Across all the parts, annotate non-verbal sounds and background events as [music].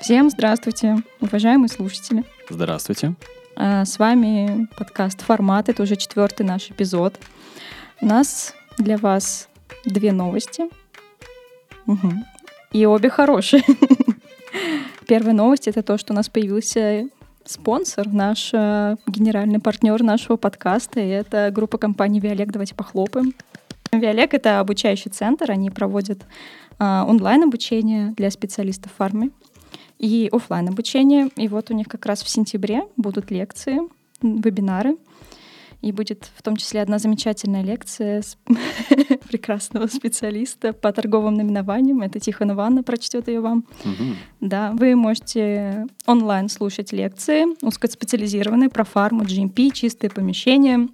Всем здравствуйте, уважаемые слушатели. Здравствуйте. А, с вами подкаст «Формат». Это уже четвертый наш эпизод. У нас для вас две новости. Угу. И обе хорошие. [laughs] Первая новость — это то, что у нас появился спонсор, наш э, генеральный партнер нашего подкаста, и это группа компании «Виолек». Давайте похлопаем. «Виолек» — это обучающий центр, они проводят э, онлайн-обучение для специалистов фармы и офлайн обучение. И вот у них как раз в сентябре будут лекции, вебинары. И будет в том числе одна замечательная лекция с [laughs] прекрасного специалиста по торговым наименованиям. Это Тихон Ивановна прочтет ее вам. Угу. Да, вы можете онлайн слушать лекции узкоспециализированные про фарму, GMP, чистые помещения,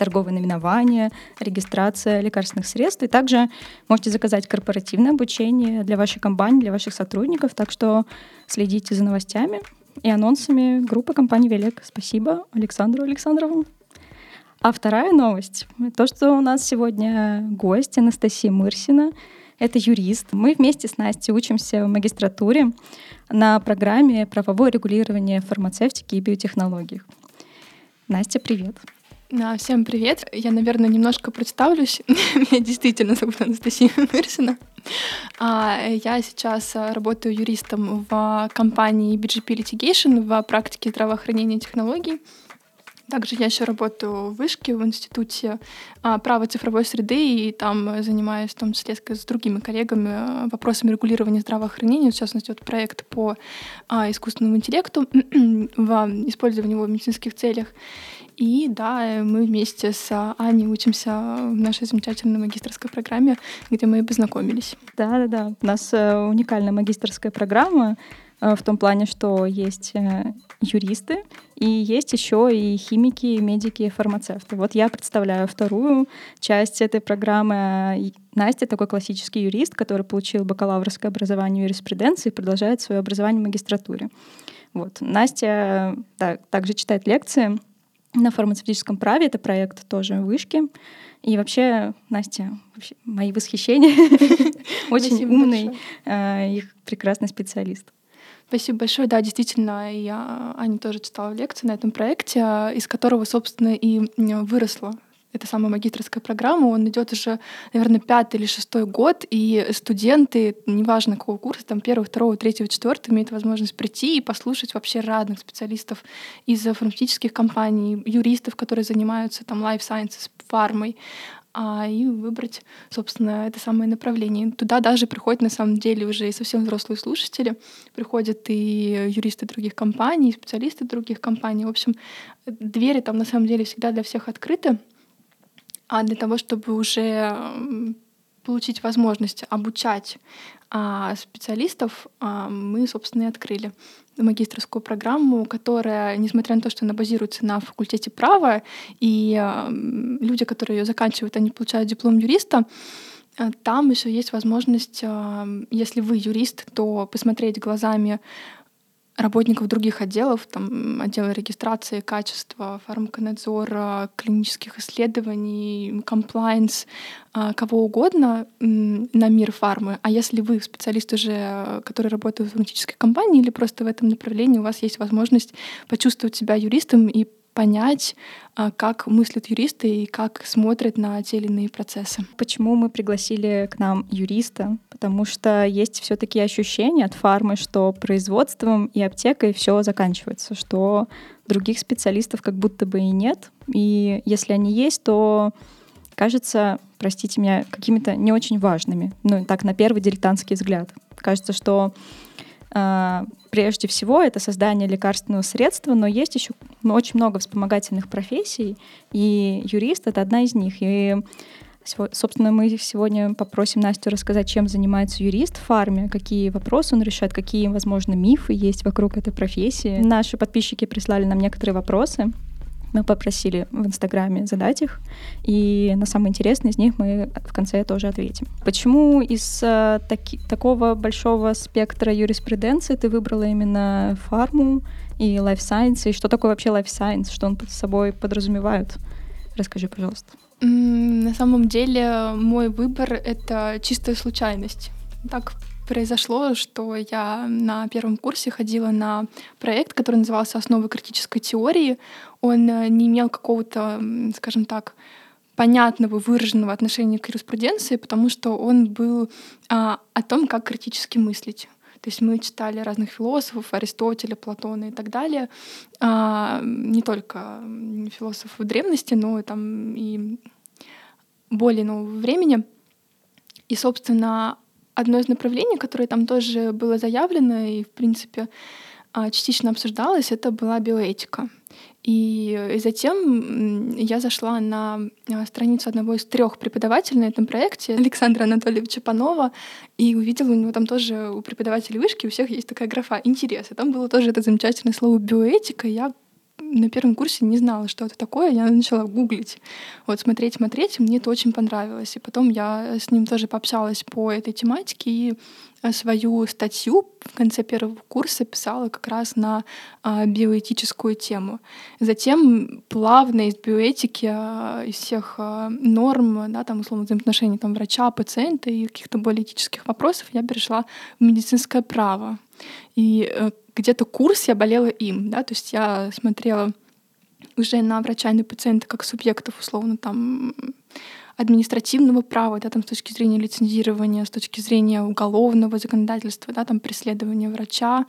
торговые наименования, регистрация лекарственных средств. И также можете заказать корпоративное обучение для вашей компании, для ваших сотрудников. Так что следите за новостями и анонсами группы компании «Велик». Спасибо Александру Александрову. А вторая новость — то, что у нас сегодня гость Анастасия Мырсина. Это юрист. Мы вместе с Настей учимся в магистратуре на программе «Правовое регулирование фармацевтики и биотехнологий». Настя, привет. Да, всем привет. Я, наверное, немножко представлюсь. [laughs] Меня действительно зовут Анастасия Мырсина. А, я сейчас работаю юристом в компании BGP Litigation в практике здравоохранения и технологий. Также я еще работаю в Вышке, в Институте а, права цифровой среды, и там занимаюсь в том числе с другими коллегами а, вопросами регулирования здравоохранения, в частности, вот проект по а, искусственному интеллекту [clears throat] в использовании его в медицинских целях. И да, мы вместе с Аней учимся в нашей замечательной магистрской программе, где мы познакомились. Да-да-да, у нас э, уникальная магистрская программа, Э, в том плане, что есть э, юристы и есть еще и химики, медики, фармацевты. Вот я представляю вторую часть этой программы. Настя такой классический юрист, который получил бакалаврское образование юриспруденции и продолжает свое образование в магистратуре. Вот. Настя да, также читает лекции на фармацевтическом праве. Это проект тоже вышки. И вообще, Настя, вообще, мои восхищения. [laughs] Очень умный э, и прекрасный специалист. Спасибо большое. Да, действительно, я Аня тоже читала лекции на этом проекте, из которого, собственно, и выросла эта самая магистрская программа, он идет уже, наверное, пятый или шестой год, и студенты, неважно какого курса, там первого, второго, третьего, четвертого, имеют возможность прийти и послушать вообще разных специалистов из фармацевтических компаний, юристов, которые занимаются там life sciences, фармой, а, и выбрать, собственно, это самое направление. Туда даже приходят, на самом деле, уже и совсем взрослые слушатели, приходят и юристы других компаний, и специалисты других компаний. В общем, двери там на самом деле всегда для всех открыты, а для того, чтобы уже получить возможность обучать а, специалистов, а, мы, собственно, и открыли магистрскую программу, которая, несмотря на то, что она базируется на факультете права, и а, люди, которые ее заканчивают, они получают диплом юриста, а, там еще есть возможность, а, если вы юрист, то посмотреть глазами работников других отделов, там отдела регистрации, качества, фармаконадзора, клинических исследований, комплайнс, а, кого угодно на мир фармы. А если вы специалист уже, который работает в фармацевтической компании или просто в этом направлении, у вас есть возможность почувствовать себя юристом и понять, а, как мыслят юристы и как смотрят на те или иные процессы. Почему мы пригласили к нам юриста? Потому что есть все таки ощущения от фармы, что производством и аптекой все заканчивается, что других специалистов как будто бы и нет. И если они есть, то кажется, простите меня, какими-то не очень важными. Ну, так, на первый дилетантский взгляд. Кажется, что прежде всего это создание лекарственного средства, но есть еще очень много вспомогательных профессий, и юрист — это одна из них. И Собственно, мы сегодня попросим Настю рассказать, чем занимается юрист в фарме, какие вопросы он решает, какие, возможно, мифы есть вокруг этой профессии. Наши подписчики прислали нам некоторые вопросы. Мы попросили в Инстаграме задать их, и на самые интересные из них мы в конце тоже ответим. Почему из а, таки, такого большого спектра юриспруденции ты выбрала именно фарму и life science, и что такое вообще life science, что он под собой подразумевает? Расскажи, пожалуйста. На самом деле мой выбор — это чистая случайность. Так произошло, что я на первом курсе ходила на проект, который назывался «Основы критической теории». Он э, не имел какого-то, скажем так, понятного, выраженного отношения к юриспруденции, потому что он был а, о том, как критически мыслить. То есть мы читали разных философов, Аристотеля, Платона и так далее. А, не только философов древности, но там, и более нового времени. И, собственно, одно из направлений, которое там тоже было заявлено и, в принципе, а, частично обсуждалось, это была биоэтика. И затем я зашла на а, страницу одного из трех преподавателей на этом проекте, Александра Анатольевича Панова, и увидела у него там тоже у преподавателей вышки у всех есть такая графа «интерес». И там было тоже это замечательное слово «биоэтика». Я на первом курсе не знала, что это такое, я начала гуглить, вот смотреть, смотреть, мне это очень понравилось. И потом я с ним тоже пообщалась по этой тематике и э, свою статью в конце первого курса писала как раз на а, биоэтическую тему. Затем плавно из биоэтики, а, из всех а, норм, да, там, условно, взаимоотношений там, врача, пациента и каких-то более этических вопросов я перешла в медицинское право. И э, где-то курс я болела им, да, то есть я смотрела уже на врача и на пациента как субъектов, условно, там, административного права, да, там, с точки зрения лицензирования, с точки зрения уголовного законодательства, да, там, преследования врача,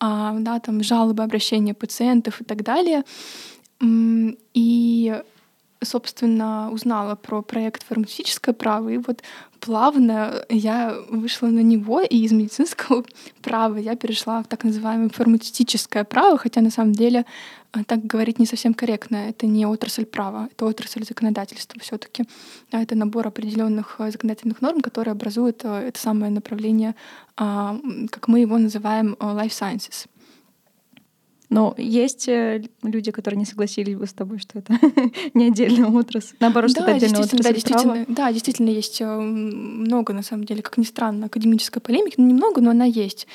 а, да, там, жалобы, обращения пациентов и так далее. И собственно, узнала про проект «Фармацевтическое право», и вот плавно я вышла на него, и из медицинского [laughs] права я перешла в так называемое фармацевтическое право, хотя на самом деле э, так говорить не совсем корректно. Это не отрасль права, это отрасль законодательства все таки а Это набор определенных э, законодательных норм, которые образуют э, это самое направление, а, как мы его называем, life sciences. Но есть э, люди, которые не согласились бы с тобой, что это [laughs] не отдельная отрасль. Наоборот, что это отдельная отрасль. Да, действительно, да, действительно есть э, много, на самом деле, как ни странно, академической полемики. Ну, немного, но она есть.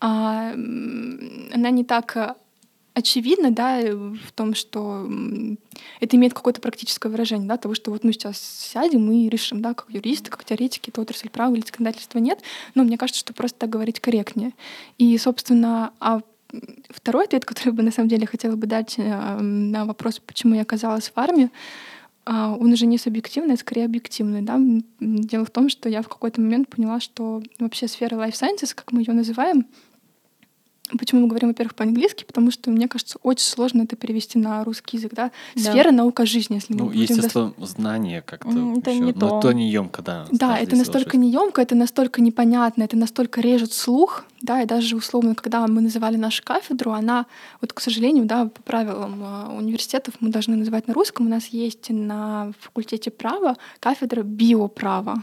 А, она не так э, очевидна, да, в том, что это имеет какое-то практическое выражение, да, того, что вот мы сейчас сядем и решим, да, как юристы, как теоретики, это отрасль права или законодательства нет, но мне кажется, что просто так говорить корректнее. И, собственно, а Второй ответ, который бы на самом деле хотела бы дать э, на вопрос, почему я оказалась в армии, а, он уже не субъективный, а скорее объективный. Да? Дело в том, что я в какой-то момент поняла, что вообще сфера life sciences, как мы ее называем, Почему мы говорим, во-первых, по-английски? Потому что, мне кажется, очень сложно это перевести на русский язык, да? Сфера да. наука жизни, если мы Ну, естественно, дос... знание как-то Это еще. не Но то. то не емко, да. Да, это настолько не емко, это настолько непонятно, это настолько режет слух, да, и даже условно, когда мы называли нашу кафедру, она, вот, к сожалению, да, по правилам э, университетов мы должны называть на русском, у нас есть на факультете права кафедра биоправа.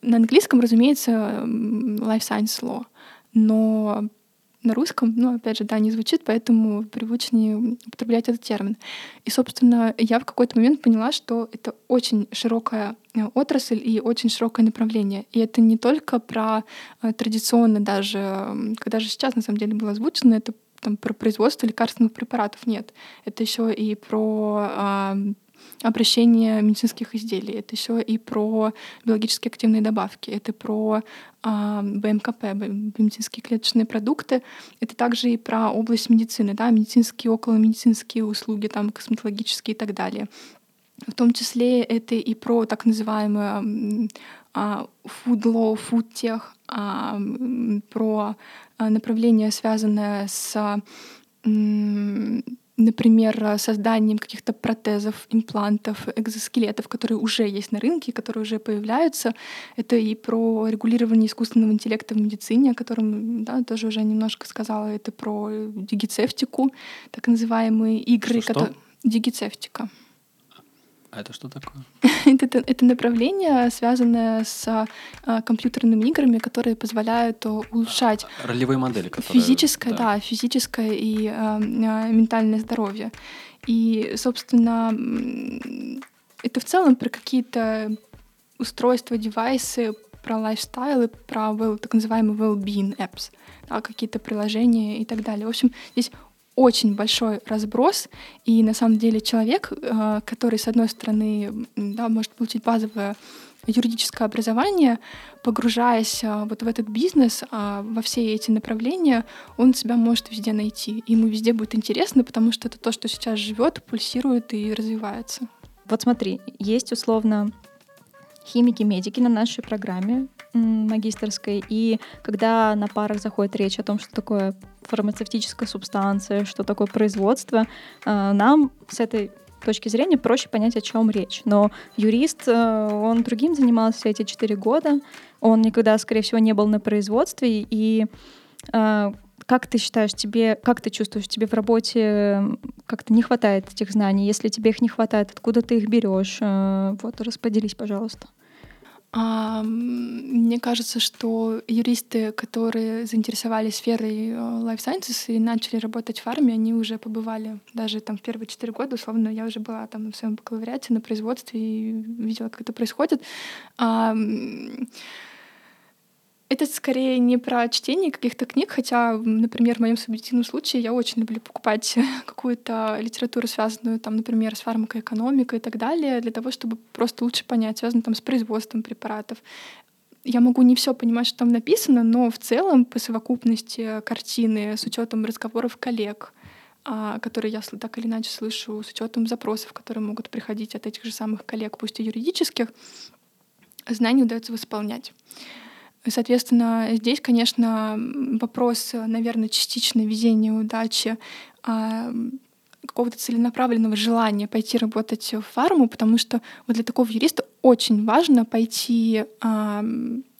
На английском, разумеется, life science law, но на русском, ну, опять же, да, не звучит, поэтому привычнее употреблять этот термин. И, собственно, я в какой-то момент поняла, что это очень широкая э, отрасль и очень широкое направление. И это не только про э, традиционно даже, когда же сейчас, на самом деле, было озвучено, это там, про производство лекарственных препаратов. Нет. Это еще и про обращение медицинских изделий, это еще и про биологически активные добавки, это про а, БМКП, медицинские клеточные продукты, это также и про область медицины, да, медицинские, околомедицинские услуги, там, косметологические и так далее. В том числе это и про так называемые а, food law, food tech, а, про направление, связанное с например, созданием каких-то протезов, имплантов, экзоскелетов, которые уже есть на рынке, которые уже появляются. Это и про регулирование искусственного интеллекта в медицине, о котором да, тоже уже немножко сказала. Это про дигицефтику, так называемые игры, что, которые... Дигицефтика. А это что такое? [laughs] это, это направление, связанное с а, компьютерными играми, которые позволяют улучшать ролевые модели, которые, физическое, да. да, физическое и а, ментальное здоровье. И, собственно, это в целом про какие-то устройства, девайсы, про лайфстайл и про well, так называемые well-being apps, да, какие-то приложения и так далее. В общем, здесь очень большой разброс, и на самом деле человек, э, который, с одной стороны, да, может получить базовое юридическое образование, погружаясь а, вот в этот бизнес, а, во все эти направления, он себя может везде найти. Ему везде будет интересно, потому что это то, что сейчас живет, пульсирует и развивается. Вот смотри, есть условно химики-медики на нашей программе магистрской, и когда на парах заходит речь о том, что такое фармацевтическая субстанция, что такое производство, а, нам с этой точки зрения проще понять, о чем речь. Но юрист, э, он другим занимался эти четыре года, он никогда, скорее всего, не был на производстве, и э, как ты считаешь, тебе, как ты чувствуешь, тебе в работе как-то не хватает этих знаний? Если тебе их не хватает, откуда ты их берешь? Э, вот, расподелись, пожалуйста. Мне кажется, что юристы, которые заинтересовались сферой э, life sciences и начали работать в фарме, они уже побывали даже там в первые четыре года, условно, я уже была там в своем бакалавриате на производстве и видела, как это происходит. Это скорее не про чтение каких-то книг, хотя, например, в моем субъективном случае я очень люблю покупать [laughs] какую-то литературу, связанную, там, например, с фармакоэкономикой и так далее, для того, чтобы просто лучше понять, связанную там с производством препаратов. Я могу не все понимать, что там написано, но в целом по совокупности картины, с учетом разговоров коллег, а, которые я так или иначе слышу, с учетом запросов, которые могут приходить от этих же самых коллег, пусть и юридических, знания удается восполнять. Соответственно, здесь, конечно, вопрос, наверное, частичной везения, удачи, а, какого-то целенаправленного желания пойти работать в фарму, потому что вот для такого юриста очень важно пойти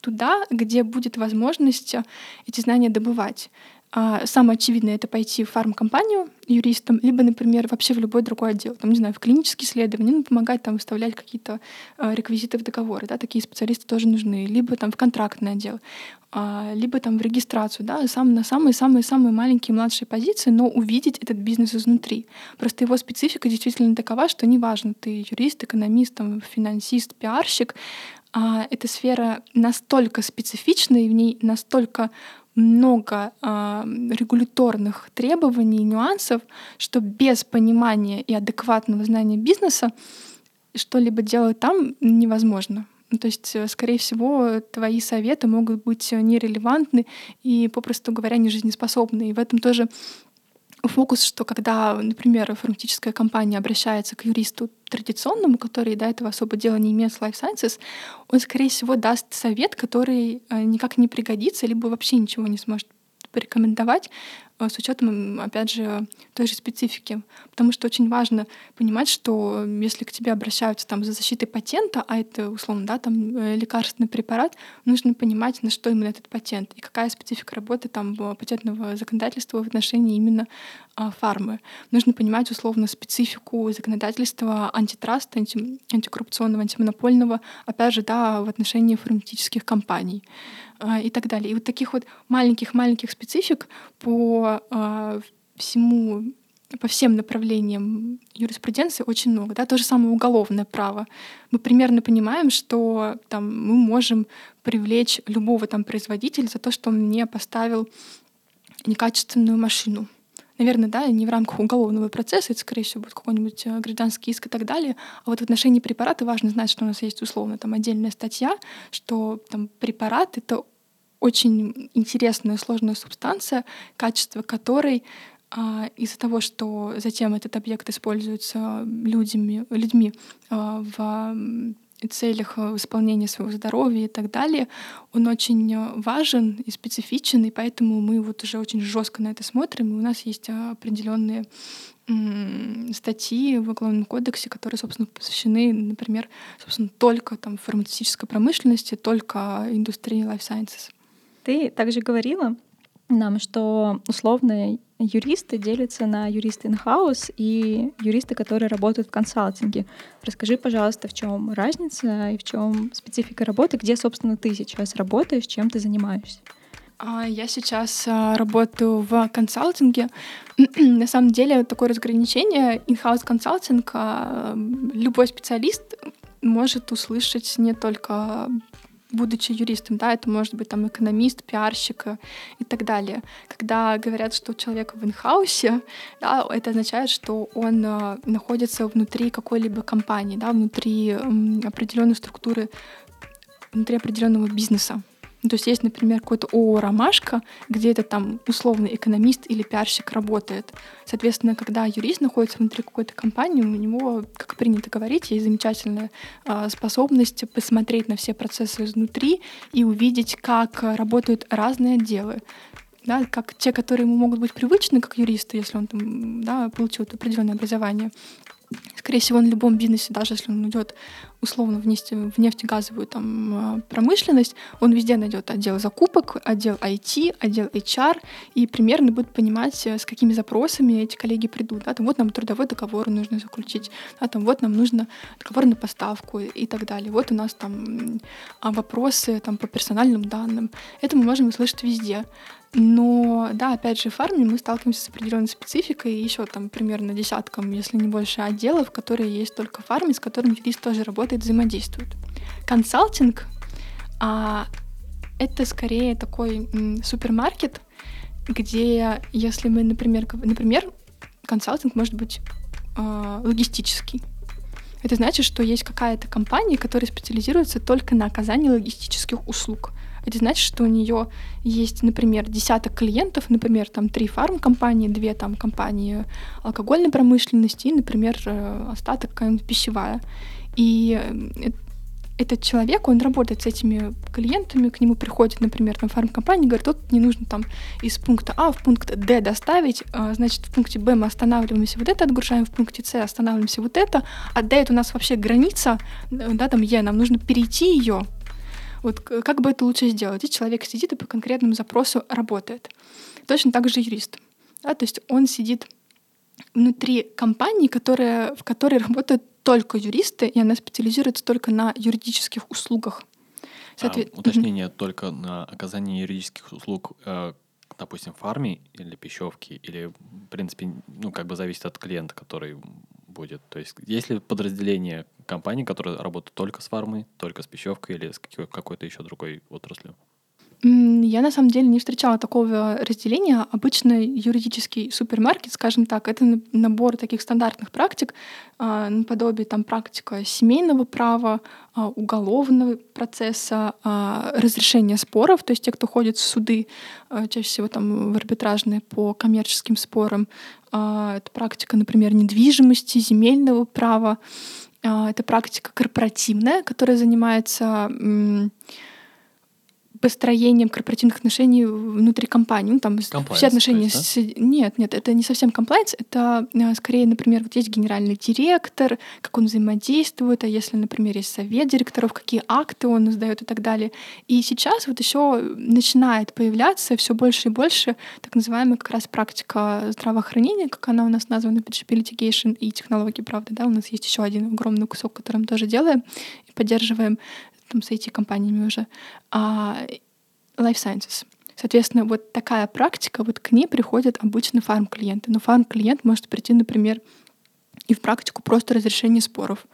туда, где будет возможность эти знания добывать. А, самое очевидное — это пойти в фармкомпанию юристом, либо, например, вообще в любой другой отдел, там, не знаю, в клинические исследования, ну, помогать там выставлять какие-то а, реквизиты в договоры, да, такие специалисты тоже нужны, либо там в контрактный отдел, а, либо там в регистрацию, да, сам, на самые-самые-самые маленькие младшие позиции, но увидеть этот бизнес изнутри. Просто его специфика действительно такова, что неважно, ты юрист, экономист, там, финансист, пиарщик, а эта сфера настолько специфична, и в ней настолько много э, регуляторных требований, нюансов, что без понимания и адекватного знания бизнеса что-либо делать там невозможно. Ну, то есть, э, скорее всего, твои советы могут быть нерелевантны и, попросту говоря, не жизнеспособны. И в этом тоже фокус, что когда, например, фармацевтическая компания обращается к юристу традиционному, который до этого особо дела не имеет с Life Sciences, он, скорее всего, даст совет, который э, никак не пригодится, либо вообще ничего не сможет порекомендовать, с учетом, опять же, той же специфики. Потому что очень важно понимать, что если к тебе обращаются там за защитой патента, а это условно, да, там э, лекарственный препарат, нужно понимать, на что именно этот патент и какая специфика работы там патентного законодательства в отношении именно а, фармы. Нужно понимать условно специфику законодательства антитраста, анти, антикоррупционного, антимонопольного, опять же, да, в отношении фармацевтических компаний и так далее. И вот таких вот маленьких-маленьких специфик по а, всему по всем направлениям юриспруденции очень много. Да? То же самое уголовное право. Мы примерно понимаем, что там, мы можем привлечь любого там, производителя за то, что он мне поставил некачественную машину. Наверное, да, не в рамках уголовного процесса, это, скорее всего, будет какой-нибудь э, гражданский иск и так далее. А вот в отношении препарата важно знать, что у нас есть условно там отдельная статья, что там препарат — это очень интересная сложная субстанция, качество которой а, из-за того, что затем этот объект используется людьми, людьми а, в целях исполнения своего здоровья и так далее, он очень важен и специфичен, и поэтому мы вот уже очень жестко на это смотрим, и у нас есть определенные статьи в Уголовном кодексе, которые, собственно, посвящены, например, собственно, только там фармацевтической промышленности, только индустрии life sciences. Ты также говорила нам, что условно юристы делятся на юристы in-house и юристы, которые работают в консалтинге. Расскажи, пожалуйста, в чем разница и в чем специфика работы, где, собственно, ты сейчас работаешь, чем ты занимаешься? А, я сейчас а, работаю в консалтинге. [clears throat] На самом деле такое разграничение in-house консалтинг а, любой специалист может услышать не только будучи юристом, да, это может быть там экономист, пиарщик э, и так далее. Когда говорят, что человек в инхаусе, да, это означает, что он э, находится внутри какой-либо компании, да, внутри э, определенной структуры, внутри определенного бизнеса. Ну, то есть есть, например, какой-то ООО «Ромашка», где это там условный экономист или пиарщик работает. Соответственно, когда юрист находится внутри какой-то компании, у него, как принято говорить, есть замечательная э, способность посмотреть на все процессы изнутри и увидеть, как работают разные отделы да, как те, которые ему могут быть привычны, как юристы, если он там, да, получил определенное образование, Скорее всего, на любом бизнесе, даже если он идет условно в, нефть, в нефтегазовую там, э, промышленность, он везде найдет отдел закупок, отдел IT, отдел HR, и примерно будет понимать, э, с какими запросами эти коллеги придут. Да, там, вот нам трудовой договор нужно заключить, да, там, вот нам нужно договор на поставку и так далее. Вот у нас там а, вопросы там, по персональным данным. Это мы можем услышать везде. Но, да, опять же, в фарме мы сталкиваемся с определенной спецификой, еще там примерно десятком, если не больше, отделов, которые есть только в фарме, с которыми юрист тоже работает, взаимодействует. Консалтинг а, — это скорее такой м, супермаркет, где, если мы, например, например, консалтинг может быть э, логистический. Это значит, что есть какая-то компания, которая специализируется только на оказании логистических услуг. Это значит, что у нее есть, например, десяток клиентов, например, там три фармкомпании, две там компании алкогольной промышленности и, например, э, остаток какая-нибудь пищевая. И э, этот человек, он работает с этими клиентами, к нему приходит, например, там фармкомпания, говорит, тут не нужно там из пункта А в пункт Д доставить, а, значит, в пункте Б мы останавливаемся, вот это отгружаем, в пункте С останавливаемся вот это, а Д это у нас вообще граница, да, там Е, нам нужно перейти ее, вот как бы это лучше сделать? И человек сидит и по конкретному запросу работает. Точно так же юрист. Да, то есть он сидит внутри компании, которая, в которой работают только юристы, и она специализируется только на юридических услугах. Соответ... А, уточнение mm-hmm. только на оказание юридических услуг, э, допустим, фарме или пищевке, или, в принципе, ну, как бы зависит от клиента, который будет. То есть есть ли подразделение компаний, которые работают только с фармой, только с пищевкой или с какой-то еще другой отраслью? Я на самом деле не встречала такого разделения. Обычно юридический супермаркет, скажем так, это набор таких стандартных практик, а, наподобие там практика семейного права, а, уголовного процесса, а, разрешения споров, то есть те, кто ходит в суды, чаще всего там в арбитражные по коммерческим спорам. Это практика, например, недвижимости, земельного права. Это практика корпоративная, которая занимается построением корпоративных отношений внутри компании. Ну, там все отношения... Есть, да? с... Нет, нет, это не совсем комплайнс. Это а, скорее, например, вот есть генеральный директор, как он взаимодействует, а если, например, есть совет директоров, какие акты он издает и так далее. И сейчас вот еще начинает появляться все больше и больше так называемая как раз практика здравоохранения, как она у нас названа, PGP Litigation и технологии, правда, да, у нас есть еще один огромный кусок, который мы тоже делаем и поддерживаем там, с IT-компаниями уже, а Life Sciences. Соответственно, вот такая практика, вот к ней приходят обычно фарм-клиенты. Но фарм-клиент может прийти, например, и в практику просто разрешения споров,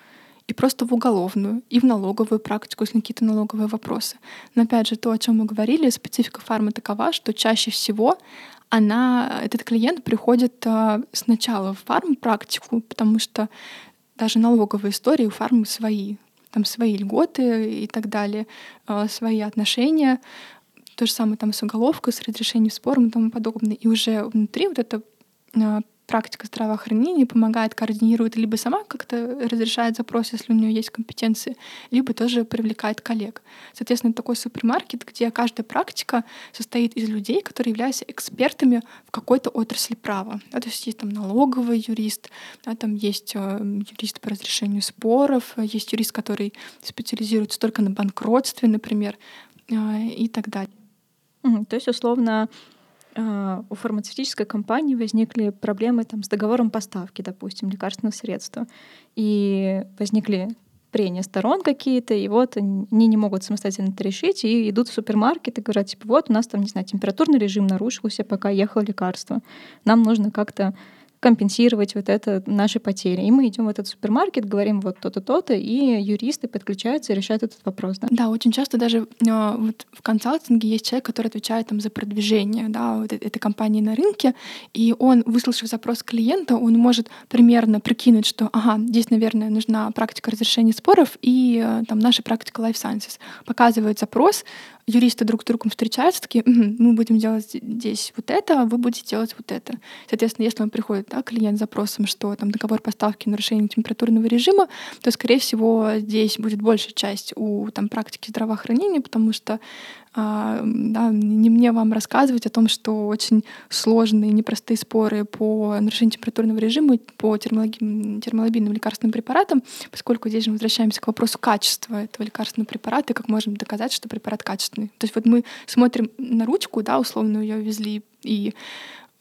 и просто в уголовную, и в налоговую практику, если какие-то налоговые вопросы. Но опять же, то, о чем мы говорили, специфика фармы такова, что чаще всего она, этот клиент приходит а, сначала в фарм-практику, потому что даже налоговые истории у фармы свои там свои льготы и так далее, а, свои отношения. То же самое там с уголовкой, с разрешением спором и тому подобное. И уже внутри вот эта а, практика здравоохранения помогает, координирует, либо сама как-то разрешает запрос, если у нее есть компетенции, либо тоже привлекает коллег. Соответственно, такой супермаркет, где каждая практика состоит из людей, которые являются экспертами в какой-то отрасли права. Да, то есть есть там налоговый юрист, да, там есть э, юрист по разрешению споров, есть юрист, который специализируется только на банкротстве, например, э, и так далее. То есть, условно, у фармацевтической компании возникли проблемы там, с договором поставки, допустим, лекарственных средств. И возникли прения сторон какие-то, и вот они не могут самостоятельно это решить, и идут в супермаркет и говорят, типа, вот у нас там, не знаю, температурный режим нарушился, пока ехало лекарство. Нам нужно как-то компенсировать вот это наши потери. И мы идем в этот супермаркет, говорим вот то-то, то-то, и юристы подключаются и решают этот вопрос. Да, да очень часто даже э, вот в консалтинге есть человек, который отвечает там за продвижение да, вот этой компании на рынке, и он, выслушав запрос клиента, он может примерно прикинуть, что, ага, здесь, наверное, нужна практика разрешения споров и э, там наша практика Life Sciences. Показывает запрос, юристы друг с другом встречаются, такие, угу, мы будем делать здесь вот это, а вы будете делать вот это. Соответственно, если он приходит, да, клиент с запросом, что там договор поставки нарушение температурного режима, то, скорее всего, здесь будет большая часть у там, практики здравоохранения, потому что да, не мне вам рассказывать о том, что очень сложные, непростые споры по нарушению температурного режима, по термолобийным лекарственным препаратам, поскольку здесь же возвращаемся к вопросу качества этого лекарственного препарата и как можем доказать, что препарат качественный. То есть вот мы смотрим на ручку, да, условно ее везли и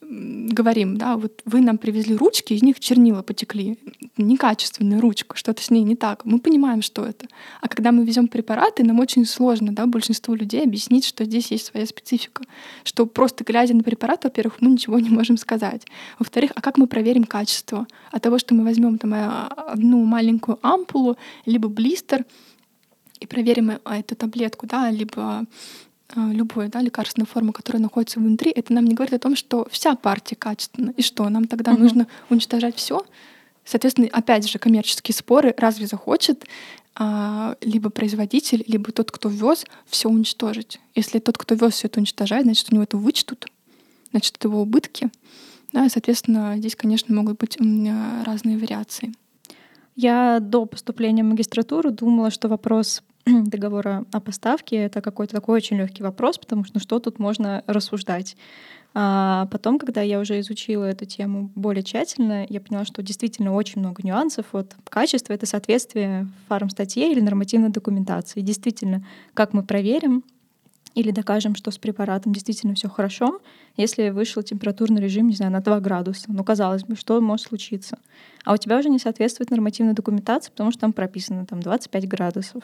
говорим, да, вот вы нам привезли ручки, из них чернила потекли. Некачественная ручка, что-то с ней не так. Мы понимаем, что это. А когда мы везем препараты, нам очень сложно, да, большинству людей объяснить, что здесь есть своя специфика. Что просто глядя на препарат, во-первых, мы ничего не можем сказать. Во-вторых, а как мы проверим качество? От того, что мы возьмем там э, одну маленькую ампулу, либо блистер, и проверим э, эту таблетку, да, либо любой да, лекарственной формы, которая находится внутри, это нам не говорит о том, что вся партия качественна. И что, нам тогда угу. нужно уничтожать все? Соответственно, опять же, коммерческие споры разве захочет а, либо производитель, либо тот, кто вез, все уничтожить. Если тот, кто вез все это уничтожает, значит, у него это вычтут, значит, это его убытки. Да, и, соответственно, здесь, конечно, могут быть разные вариации. Я до поступления в магистратуру думала, что вопрос [clears throat] договора о поставке это какой-то такой очень легкий вопрос, потому что ну, что тут можно рассуждать. А потом, когда я уже изучила эту тему более тщательно, я поняла, что действительно очень много нюансов. Вот качество — это соответствие фарм-статье или нормативной документации. Действительно, как мы проверим, или докажем, что с препаратом действительно все хорошо, если вышел температурный режим, не знаю, на 2 градуса. Ну, казалось бы, что может случиться? А у тебя уже не соответствует нормативной документации, потому что там прописано там 25 градусов.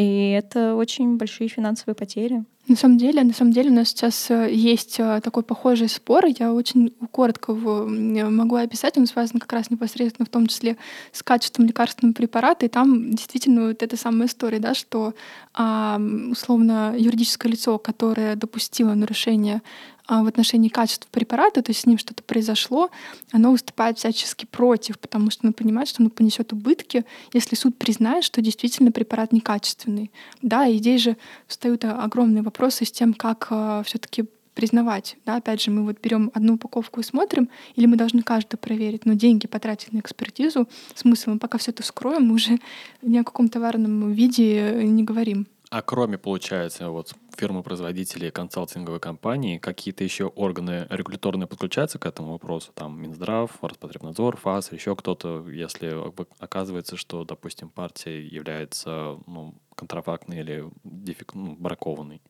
И это очень большие финансовые потери. На самом деле, на самом деле у нас сейчас э, есть э, такой похожий спор. Я очень коротко могу описать. Он связан как раз непосредственно в том числе с качеством лекарственного препарата. И там действительно вот эта самая история, да, что условно юридическое лицо, которое допустило нарушение а, в отношении качества препарата, то есть с ним что-то произошло, оно выступает всячески против, потому что оно понимает, что оно понесет убытки, если суд признает, что действительно препарат некачественный. Да, и здесь же встают огромные вопросы с тем, как а, все-таки признавать. Да, опять же, мы вот берем одну упаковку и смотрим, или мы должны каждую проверить, но деньги потратить на экспертизу, смысл, мы пока все это скроем, мы уже [laughs] ни о каком товарном виде не говорим. А кроме, получается, вот фирмы-производители, консалтинговой компании, какие-то еще органы регуляторные подключаются к этому вопросу? Там Минздрав, Роспотребнадзор, ФАС, еще кто-то, если оказывается, что, допустим, партия является ну, контрафактной или дефик, ну, бракованной?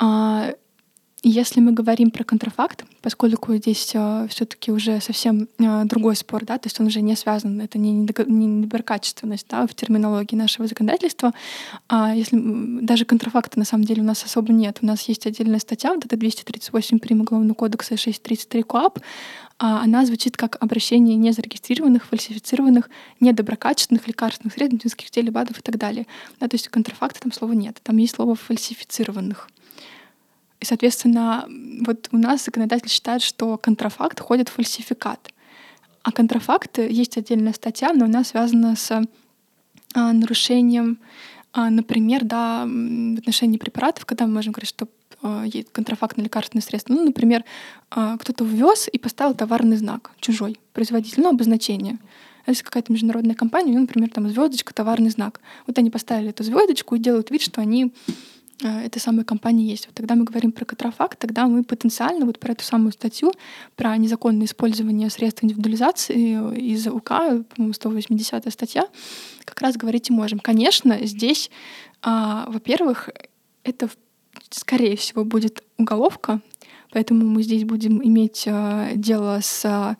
А, если мы говорим про контрафакт, поскольку здесь э, все-таки уже совсем э, другой спор, да, то есть он уже не связан, это не, не недоброкачественность да, в терминологии нашего законодательства, а если даже контрафакта на самом деле у нас особо нет. У нас есть отдельная статья, вот это 238 прим. Уголовного кодекса 633 КОАП, а она звучит как обращение незарегистрированных, фальсифицированных, недоброкачественных лекарственных средств, медицинских изделий, БАДов и так далее. Да, то есть контрафакта там слова нет, там есть слово фальсифицированных. И, соответственно, вот у нас законодатель считает, что контрафакт ходит в фальсификат. А контрафакт есть отдельная статья, но она связана с а, нарушением, а, например, да, в отношении препаратов, когда мы можем говорить, что а, есть контрафактное лекарственное средство. Ну, например, кто-то ввез и поставил товарный знак чужой, производитель, ну, обозначение. Если какая-то международная компания, ну, например, там звездочка, товарный знак. Вот они поставили эту звездочку и делают вид, что они Э, этой самой компании есть. Вот тогда мы говорим про контрафакт, тогда мы потенциально вот про эту самую статью, про незаконное использование средств индивидуализации из УК, по-моему, 180 статья, как раз говорить и можем. Конечно, здесь, а, во-первых, это, скорее всего, будет уголовка, поэтому мы здесь будем иметь а, дело с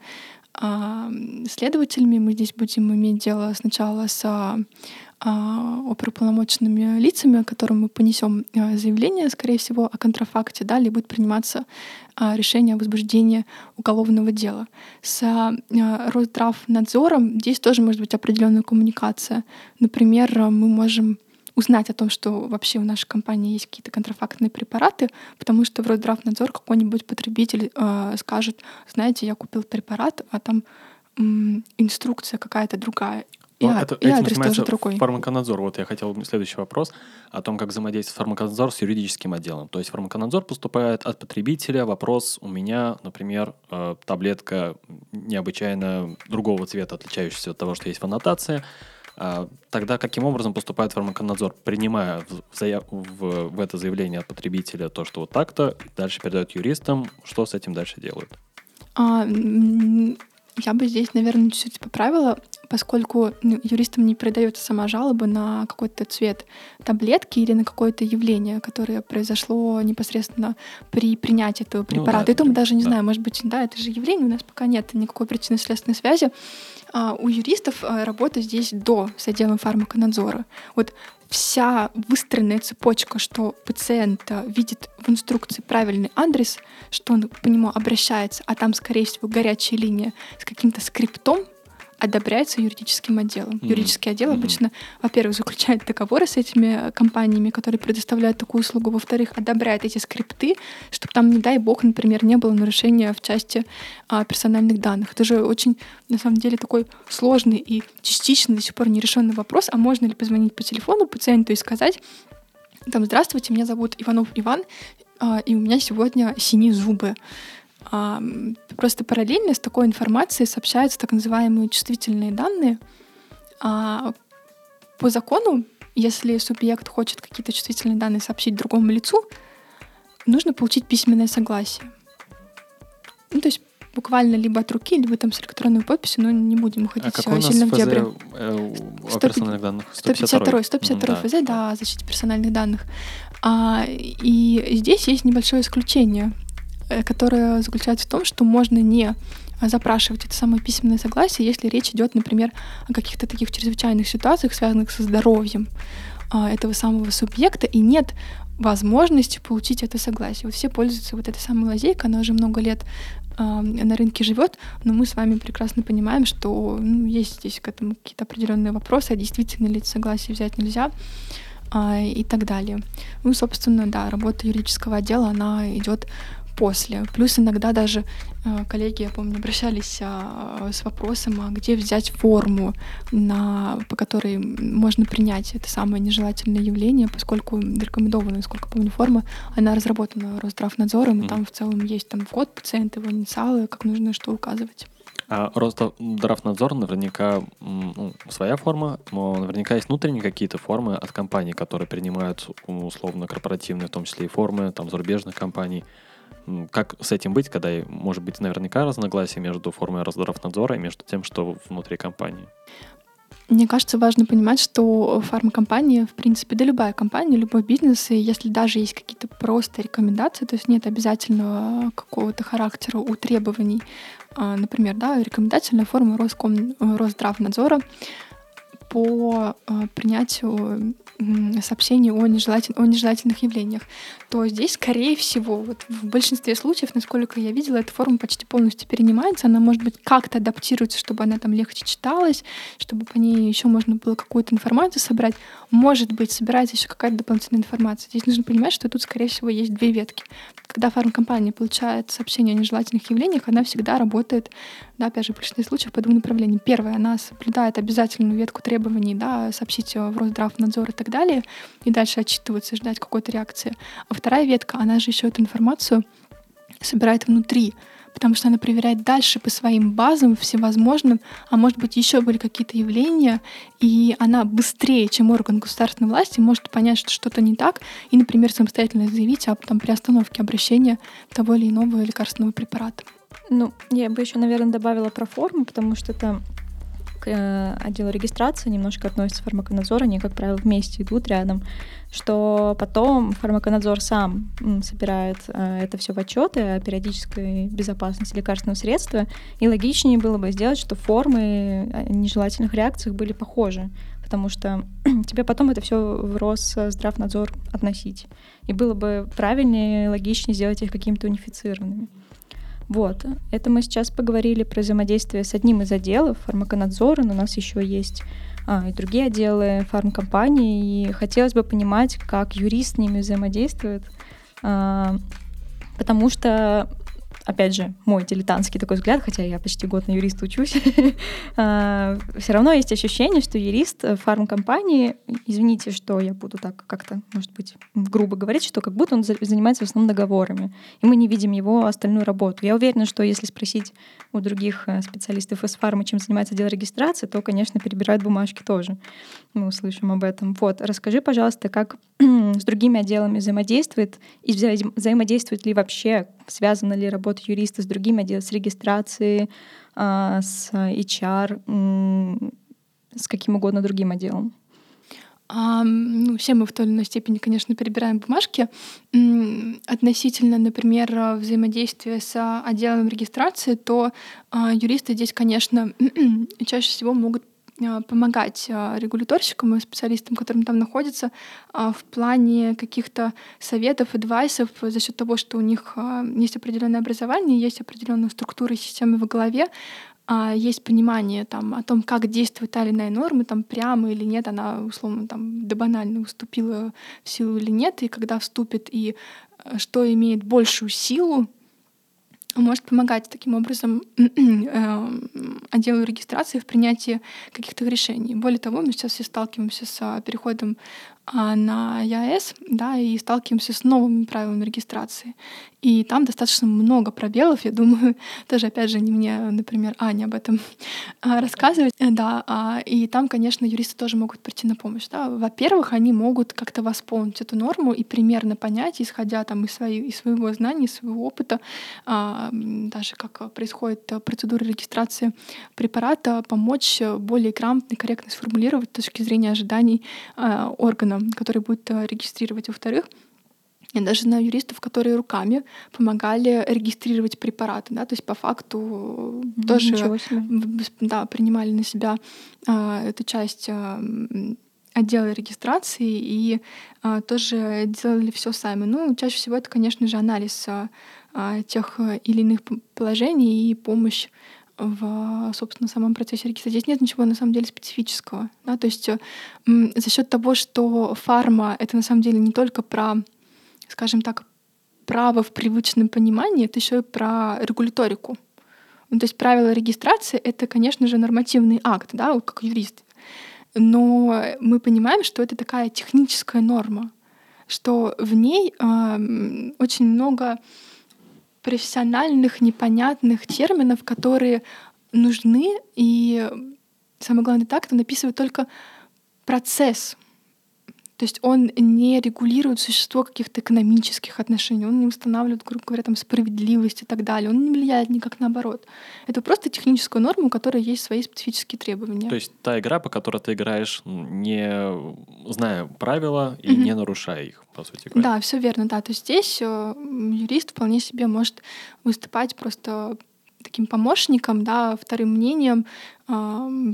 следователями. Мы здесь будем иметь дело сначала с а, оперуполномоченными лицами, которым мы понесем а, заявление, скорее всего, о контрафакте, далее будет приниматься а, решение о возбуждении уголовного дела. С Росздравнадзором здесь тоже может быть определенная коммуникация. Например, мы можем узнать о том, что вообще в нашей компании есть какие-то контрафактные препараты, потому что в Росздравнадзор какой-нибудь потребитель э, скажет, знаете, я купил препарат, а там м, инструкция какая-то другая. И, ну, это, и этим занимается другой. фармаконадзор. Вот я хотел следующий вопрос о том, как взаимодействует фармаконадзор с юридическим отделом. То есть фармаконадзор поступает от потребителя. Вопрос у меня, например, э, таблетка необычайно другого цвета, отличающаяся от того, что есть в аннотации. А, тогда каким образом поступает фармаконадзор, принимая в, заяв... в, в это заявление от потребителя то, что вот так-то, дальше передает юристам, что с этим дальше делают? А, я бы здесь, наверное, чуть-чуть поправила поскольку ну, юристам не передается сама жалоба на какой-то цвет таблетки или на какое-то явление, которое произошло непосредственно при принятии этого препарата. Ну, да, это мы даже не да. знаем, может быть, да, это же явление, у нас пока нет никакой причинно-следственной связи. А у юристов а, работа здесь до с отделом фармаконадзора. Вот вся выстроенная цепочка, что пациент видит в инструкции правильный адрес, что он по нему обращается, а там, скорее всего, горячая линия с каким-то скриптом, одобряется юридическим отделом. Mm-hmm. Юридический отдел mm-hmm. обычно, во-первых, заключает договоры с этими компаниями, которые предоставляют такую услугу, во-вторых, одобряет эти скрипты, чтобы там, не дай бог, например, не было нарушения в части а, персональных данных. Это же очень, на самом деле, такой сложный и частично до сих пор нерешенный вопрос, а можно ли позвонить по телефону пациенту и сказать, там, здравствуйте, меня зовут Иванов Иван, а, и у меня сегодня синие зубы. Просто параллельно с такой информацией сообщаются так называемые чувствительные данные. А по закону, если субъект хочет какие-то чувствительные данные сообщить другому лицу, нужно получить письменное согласие. Ну, то есть буквально либо от руки, либо там с электронной подписью, но не будем уходить а какой сильно в дебри. Э, 152, 152, 152 ФЗ, да, да, о защите персональных данных. А, и здесь есть небольшое исключение. Э, которая заключается в том, что можно не запрашивать это самое письменное согласие, если речь идет, например, о каких-то таких чрезвычайных ситуациях, связанных со здоровьем а, этого самого субъекта, и нет возможности получить это согласие. Вот все пользуются вот этой самой лазейкой, она уже много лет э, на рынке живет, но мы с вами прекрасно понимаем, что ну, есть здесь к этому какие-то определенные вопросы, а действительно ли это согласие взять нельзя э, и так далее. Ну, собственно, да, работа юридического отдела, она идет после. Плюс иногда даже э, коллеги, я помню, обращались а, с вопросом, а где взять форму, на, по которой можно принять это самое нежелательное явление, поскольку рекомендованная, насколько помню, форма, она разработана Росздравнадзором, и там в целом есть там код пациента, его инициалы, как нужно что указывать. А Росздравнадзор наверняка ну, своя форма, но наверняка есть внутренние какие-то формы от компаний, которые принимают условно корпоративные, в том числе и формы там зарубежных компаний. Как с этим быть, когда может быть наверняка разногласия между формой Росздравнадзора и между тем, что внутри компании? Мне кажется, важно понимать, что фармакомпания, в принципе, да любая компания, любой бизнес, и если даже есть какие-то просто рекомендации, то есть нет обязательного какого-то характера у требований, а, например, да, рекомендательная форма Роском, Росздравнадзора по а, принятию сообщений о, нежелатель... о нежелательных явлениях, то здесь, скорее всего, вот в большинстве случаев, насколько я видела, эта форма почти полностью перенимается. Она, может быть, как-то адаптируется, чтобы она там легче читалась, чтобы по ней еще можно было какую-то информацию собрать. Может быть, собирается еще какая-то дополнительная информация. Здесь нужно понимать, что тут, скорее всего, есть две ветки. Когда фармкомпания получает сообщение о нежелательных явлениях, она всегда работает, да, опять же, в большинстве случаев по двум направлениям. Первое, она соблюдает обязательную ветку требований, да, сообщить в Росздравнадзор и так далее, и дальше отчитываться, ждать какой-то реакции. А вторая ветка, она же еще эту информацию собирает внутри, потому что она проверяет дальше по своим базам всевозможным, а может быть еще были какие-то явления, и она быстрее, чем орган государственной власти, может понять, что что-то не так, и, например, самостоятельно заявить об там, приостановке обращения того или иного лекарственного препарата. Ну, я бы еще, наверное, добавила про форму, потому что это к э, отделу регистрации немножко относится фармаконадзор, они, как правило, вместе идут рядом, что потом фармаконадзор сам собирает э, это все в отчеты о периодической безопасности лекарственного средства, и логичнее было бы сделать, что формы нежелательных реакций были похожи, потому что [clears throat] тебе потом это все в Росздравнадзор относить. И было бы правильнее и логичнее сделать их какими-то унифицированными. Вот. Это мы сейчас поговорили про взаимодействие с одним из отделов фармаконадзора, но у нас еще есть а, и другие отделы фармкомпании, и хотелось бы понимать, как юрист с ними взаимодействует, а, потому что опять же, мой дилетантский такой взгляд, хотя я почти год на юриста учусь, [laughs] а, все равно есть ощущение, что юрист фармкомпании, извините, что я буду так как-то, может быть, грубо говорить, что как будто он занимается в основном договорами, и мы не видим его остальную работу. Я уверена, что если спросить у других э, специалистов из фармы, чем занимается отдел регистрации, то, конечно, перебирают бумажки тоже. Мы услышим об этом. Вот, расскажи, пожалуйста, как [clears throat] с другими отделами взаимодействует и взаимодействует ли вообще, связана ли работа юриста с другими отделами, с регистрацией, а, с HR, с каким угодно другим отделом? А, ну, все мы в той или иной степени, конечно, перебираем бумажки. Относительно, например, взаимодействия с отделом регистрации, то а, юристы здесь, конечно, [clears throat] чаще всего могут помогать а, регуляторщикам и специалистам, которым там находятся, а, в плане каких-то советов, адвайсов за счет того, что у них есть определенное образование, есть определенная структура и системы в голове, есть понимание там, о том, как действует та или иная норма, там прямо или нет, она условно там до банально уступила в силу или нет, и когда вступит, и что имеет большую силу, может помогать таким образом [clears throat] эм, отделу регистрации в принятии каких-то решений. Более того, мы сейчас все сталкиваемся с переходом на ЯС, да, и сталкиваемся с новыми правилами регистрации. И там достаточно много пробелов, я думаю, [laughs] тоже, опять же, не мне, например, Аня об этом [laughs] а, рассказывать, да, а, и там, конечно, юристы тоже могут прийти на помощь, да. Во-первых, они могут как-то восполнить эту норму и примерно понять, исходя там из, своей, из своего знания, из своего опыта, даже как происходит процедура регистрации препарата, помочь более грамотно и корректно сформулировать с точки зрения ожиданий органа который будет э, регистрировать. Во-вторых, я даже знаю юристов, которые руками помогали регистрировать препараты, да, то есть по факту mm, тоже да, принимали на себя а, эту часть а, отдела регистрации и а, тоже делали все сами. Ну, чаще всего это, конечно же, анализ а, тех или иных положений и помощь в, собственно, самом процессе регистрации. Здесь нет ничего, на самом деле, специфического. Да? То есть за счет того, что фарма — это, на самом деле, не только про, скажем так, право в привычном понимании, это еще и про регуляторику. Ну, то есть правила регистрации — это, конечно же, нормативный акт, да, вот как юрист. Но мы понимаем, что это такая техническая норма, что в ней э, очень много профессиональных, непонятных терминов, которые нужны, и самое главное так, это написывает только процесс то есть он не регулирует существо каких-то экономических отношений, он не устанавливает, грубо говоря, там, справедливость и так далее. Он не влияет никак наоборот. Это просто техническая норма, у которой есть свои специфические требования. То есть та игра, по которой ты играешь, не зная правила и mm-hmm. не нарушая их, по сути. Правильно? Да, все верно, да. То есть здесь э, юрист вполне себе может выступать просто таким помощником, да, вторым мнением,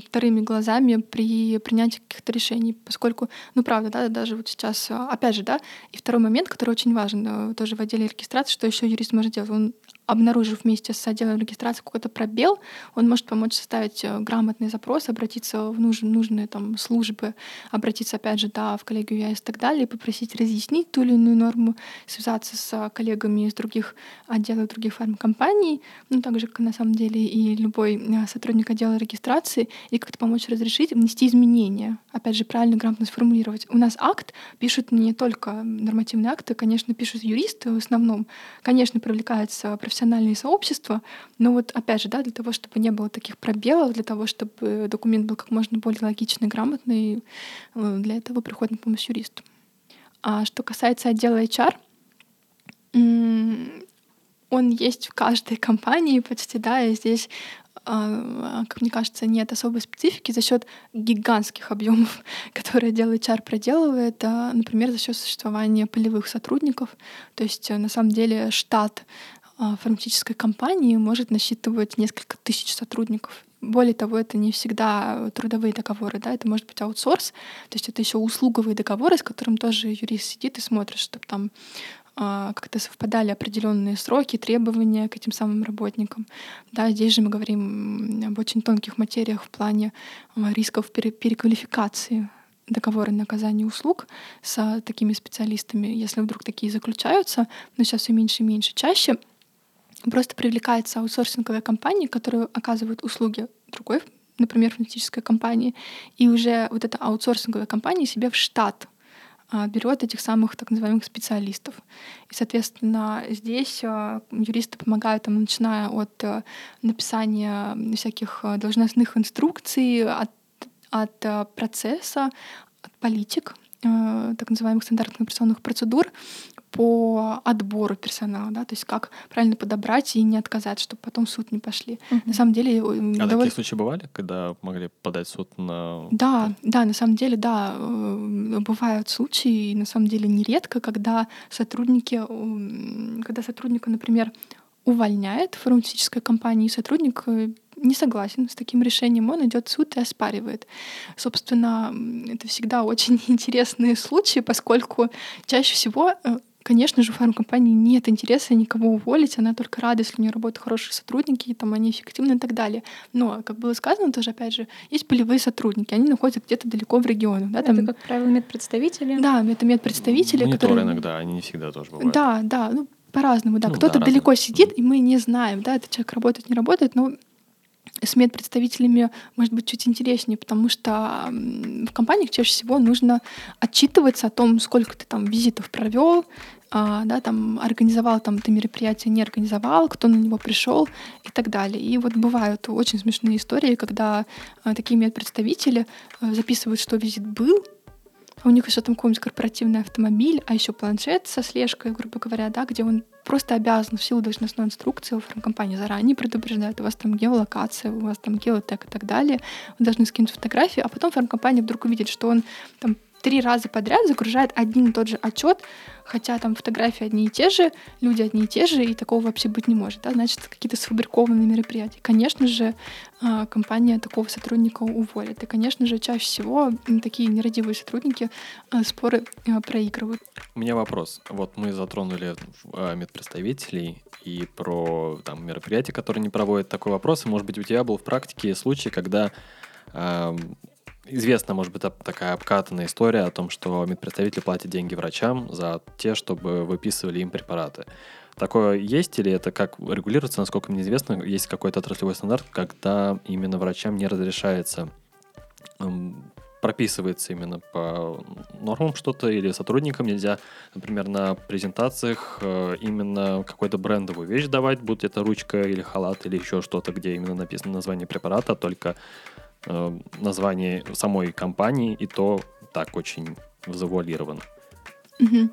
вторыми глазами при принятии каких-то решений, поскольку, ну правда, да, даже вот сейчас, опять же, да, и второй момент, который очень важен э, тоже в отделе регистрации, что еще юрист может делать, он обнаружив вместе с отделом регистрации какой-то пробел, он может помочь составить э, грамотный запрос, обратиться в нуж- нужные там, службы, обратиться, опять же, да, в коллегию ЯС и так далее, попросить разъяснить ту или иную норму, связаться с коллегами из других отделов, других фармкомпаний, ну, так же, как на самом деле и любой э, сотрудник отдела регистрации, и как-то помочь разрешить, внести изменения. Опять же, правильно, грамотно сформулировать. У нас акт пишут не только нормативные акты, конечно, пишут юристы в основном. Конечно, привлекается профессиональные сообщества. Но вот опять же, да, для того, чтобы не было таких пробелов, для того, чтобы документ был как можно более логичный, грамотный, э, для этого приходит на помощь юрист. А что касается отдела HR, он есть в каждой [laughs] компании почти, да, и здесь как мне кажется, нет особой специфики за счет гигантских объемов, [laughs] которые отдел HR проделывает, а, например, за счет существования полевых сотрудников. То есть на самом деле штат фармацевтической компании может насчитывать несколько тысяч сотрудников. Более того, это не всегда трудовые договоры, да, это может быть аутсорс, то есть это еще услуговые договоры, с которым тоже юрист сидит и смотрит, чтобы там а, как-то совпадали определенные сроки, требования к этим самым работникам. Да, здесь же мы говорим об очень тонких материях в плане а, рисков переквалификации договоры на оказание услуг с такими специалистами, если вдруг такие заключаются, но сейчас все меньше и меньше, чаще просто привлекается аутсорсинговая компания, которая оказывает услуги другой, например, финансической компании, и уже вот эта аутсорсинговая компания себе в штат а, берет этих самых так называемых специалистов. И, соответственно, здесь а, юристы помогают, там, начиная от э, написания всяких э, должностных инструкций, от, от э, процесса, от политик, так называемых стандартных операционных процедур, по отбору персонала, да, то есть как правильно подобрать и не отказать, чтобы потом в суд не пошли. Uh-huh. На самом деле... А довольно... такие случаи бывали, когда могли подать в суд на... Да, да, на самом деле, да, э, бывают случаи, и на самом деле нередко, когда сотрудники, когда сотрудника, например, увольняет фармацевтическая компания, и сотрудник э, не согласен с таким решением, он идет в суд и оспаривает. Собственно, это всегда очень [laughs] интересные случаи, поскольку чаще всего э, Конечно же, у фармкомпании нет интереса никого уволить, она только рада, если у нее работают хорошие сотрудники, там они эффективны и так далее. Но, как было сказано тоже, опять же, есть полевые сотрудники, они находятся где-то далеко в регионах. Да, там... Это, как правило, медпредставители? Да, это медпредставители. Мониторы которые... иногда, они не всегда тоже бывают. Да, да, ну, по-разному, да. Ну, Кто-то да, далеко сидит, и мы не знаем, да, этот человек работает, не работает, но с медпредставителями может быть чуть интереснее, потому что в компаниях чаще всего нужно отчитываться о том, сколько ты там визитов провел, а, да, там организовал там ты мероприятие, не организовал, кто на него пришел и так далее. И вот бывают очень смешные истории, когда а, такие медпредставители а, записывают, что визит был, у них еще там какой-нибудь корпоративный автомобиль, а еще планшет со слежкой, грубо говоря, да, где он просто обязан в силу должностной инструкции компании заранее предупреждает, у вас там геолокация, у вас там геотек и так далее, вы должны скинуть фотографии, а потом фармкомпания вдруг увидит, что он там три раза подряд загружает один и тот же отчет, хотя там фотографии одни и те же, люди одни и те же, и такого вообще быть не может. Да? Значит, какие-то сфабрикованные мероприятия. Конечно же, а, компания такого сотрудника уволит. И, конечно же, чаще всего такие нерадивые сотрудники а, споры а, проигрывают. У меня вопрос. Вот мы затронули медпредставителей и про там, мероприятия, которые не проводят такой вопрос. И, может быть, у тебя был в практике случай, когда известна, может быть, такая обкатанная история о том, что медпредставители платят деньги врачам за те, чтобы выписывали им препараты. Такое есть или это как регулируется, насколько мне известно, есть какой-то отраслевой стандарт, когда именно врачам не разрешается прописывается именно по нормам что-то или сотрудникам нельзя, например, на презентациях э, именно какую-то брендовую вещь давать, будь это ручка или халат или еще что-то, где именно написано название препарата, только э, название самой компании, и то так очень завуалировано. Угу.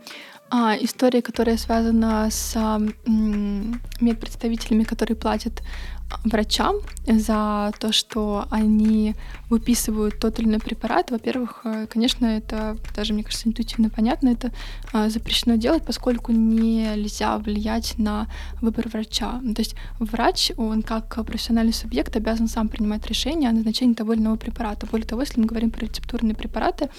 А, история, которая связана с м, медпредставителями, которые платят врачам за то, что они выписывают тот или иной препарат. Во-первых, э, конечно, это даже, мне кажется, интуитивно понятно, это а, запрещено делать, поскольку нельзя влиять на выбор врача. То есть врач, он как профессиональный субъект обязан сам принимать решение о назначении того или иного препарата. Более того, если мы говорим про рецептурные препараты,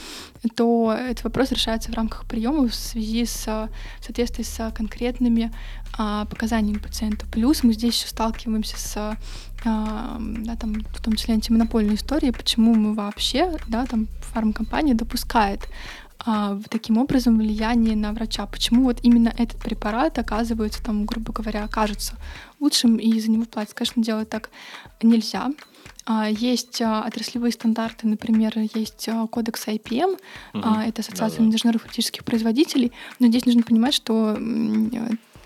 то этот вопрос решается в рамках приема в связи с в соответствии с конкретными а, показаниями пациента. Плюс мы здесь еще сталкиваемся с а, да, там, в том числе антимонопольной историей, почему мы вообще, да, там фармкомпания допускает а, таким образом влияние на врача. Почему вот именно этот препарат оказывается, там, грубо говоря, окажется лучшим и за него платят. Конечно, делать так нельзя. А, есть отраслевые стандарты, например, есть кодекс IPM, угу. это Ассоциация да, международных фармацевтических производителей, но здесь нужно понимать, что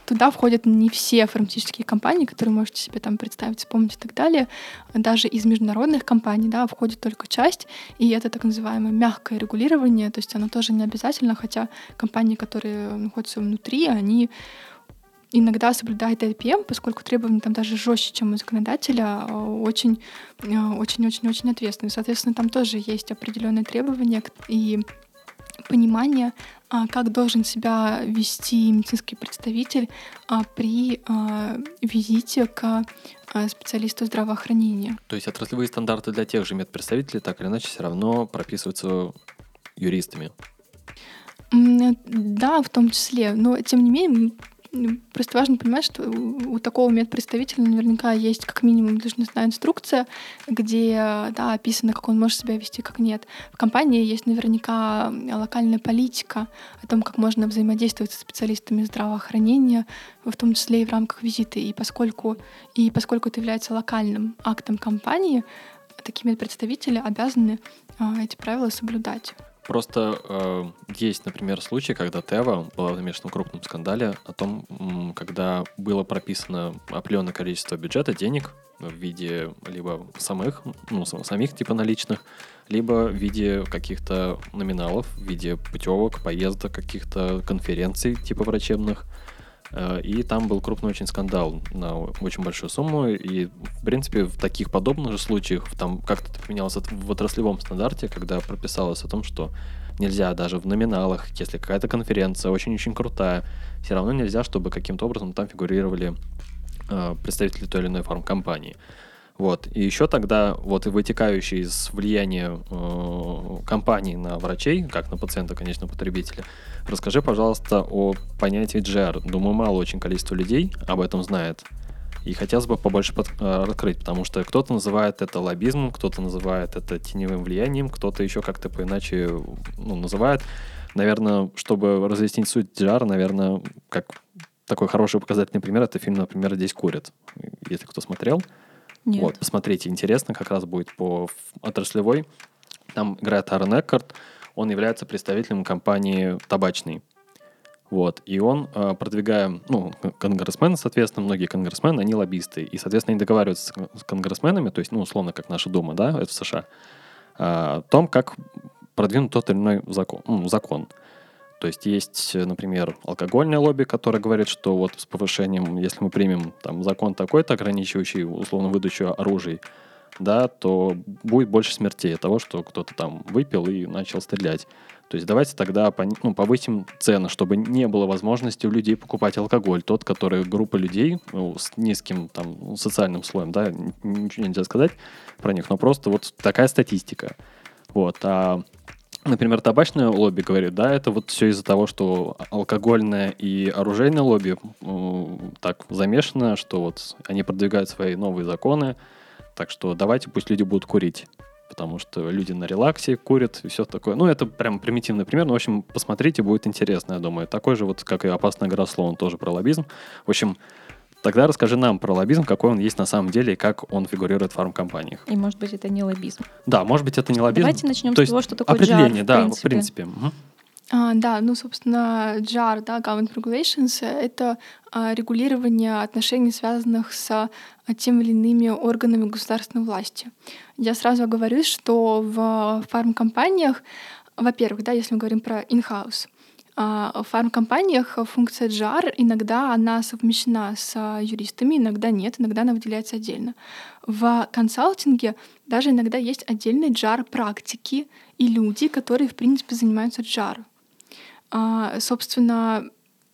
туда входят не все фармацевтические компании, которые можете себе там представить, вспомнить и так далее. Даже из международных компаний да, входит только часть, и это так называемое мягкое регулирование, то есть оно тоже не обязательно, хотя компании, которые находятся внутри, они иногда соблюдает IPM, поскольку требования там даже жестче, чем у законодателя, очень, очень-очень-очень ответственны. Соответственно, там тоже есть определенные требования и понимание, а, как должен себя вести медицинский представитель а, при а, визите к специалисту здравоохранения. То есть отраслевые стандарты для тех же медпредставителей так или иначе все равно прописываются юристами? Да, в том числе. Но тем не менее Просто важно понимать, что у такого медпредставителя наверняка есть как минимум должностная инструкция, где да, описано, как он может себя вести, как нет. В компании есть наверняка локальная политика о том, как можно взаимодействовать со специалистами здравоохранения, в том числе и в рамках визита. И поскольку, и поскольку это является локальным актом компании, такие медпредставители обязаны а, эти правила соблюдать. Просто э, есть, например, случай, когда Тева была замешана в крупном скандале о том, когда было прописано определенное количество бюджета, денег в виде либо самых, ну, самих типа наличных, либо в виде каких-то номиналов, в виде путевок, поездок, каких-то конференций типа врачебных. Э, и там был крупный очень скандал на очень большую сумму. И, в принципе, в таких подобных же случаях там как-то это поменялось в отраслевом стандарте, когда прописалось о том, что нельзя даже в номиналах, если какая-то конференция очень-очень крутая, все равно нельзя, чтобы каким-то образом там фигурировали э, представители той или иной фармкомпании. Вот. И еще тогда вот и вытекающие из влияния э, компании на врачей, как на пациента, конечно, потребителя, расскажи, пожалуйста, о понятии GR. Думаю, мало очень количество людей об этом знает. И хотелось бы побольше под, э, раскрыть, потому что кто-то называет это лоббизмом, кто-то называет это теневым влиянием, кто-то еще как-то поиначе ну, называет. Наверное, чтобы разъяснить суть GR, наверное, как такой хороший показательный пример, это фильм, например, «Здесь курят». Если кто смотрел, нет. Вот, посмотрите, интересно, как раз будет по отраслевой. Там играет Аарон Эккарт, он является представителем компании табачной. Вот, и он, э, продвигая, ну, конгрессмены, соответственно, многие конгрессмены, они лоббисты, и, соответственно, они договариваются с конгрессменами, то есть, ну, условно, как наша Дума, да, это в США, о том, как продвинуть тот или иной закон. Ну, закон. То есть есть, например, алкогольное лобби, которое говорит, что вот с повышением, если мы примем там закон такой-то, ограничивающий условно выдачу оружия, да, то будет больше смертей от того, что кто-то там выпил и начал стрелять. То есть давайте тогда ну, повысим цены, чтобы не было возможности у людей покупать алкоголь. Тот, который группа людей ну, с низким там, социальным слоем, да, ничего нельзя сказать про них, но просто вот такая статистика. Вот. А Например, табачное лобби говорит, да, это вот все из-за того, что алкогольное и оружейное лобби так замешано, что вот они продвигают свои новые законы, так что давайте пусть люди будут курить, потому что люди на релаксе курят и все такое. Ну, это прям примитивный пример, но, в общем, посмотрите, будет интересно, я думаю. Такой же вот, как и «Опасная игра слова», он тоже про лоббизм. В общем, Тогда расскажи нам про лоббизм, какой он есть на самом деле и как он фигурирует в фармкомпаниях. И может быть это не лоббизм. Да, может быть это не лоббизм. Давайте начнем То с того, что такое определение, JAR, да, в принципе. В принципе. Угу. А, да, ну, собственно, JAR, да, Government Regulations — это а, регулирование отношений, связанных с а, тем или иными органами государственной власти. Я сразу говорю, что в фармкомпаниях, во-первых, да, если мы говорим про in-house, а, в фармкомпаниях функция JAR иногда она совмещена с юристами, иногда нет, иногда она выделяется отдельно. В консалтинге даже иногда есть отдельные JAR практики и люди, которые, в принципе, занимаются. А, собственно,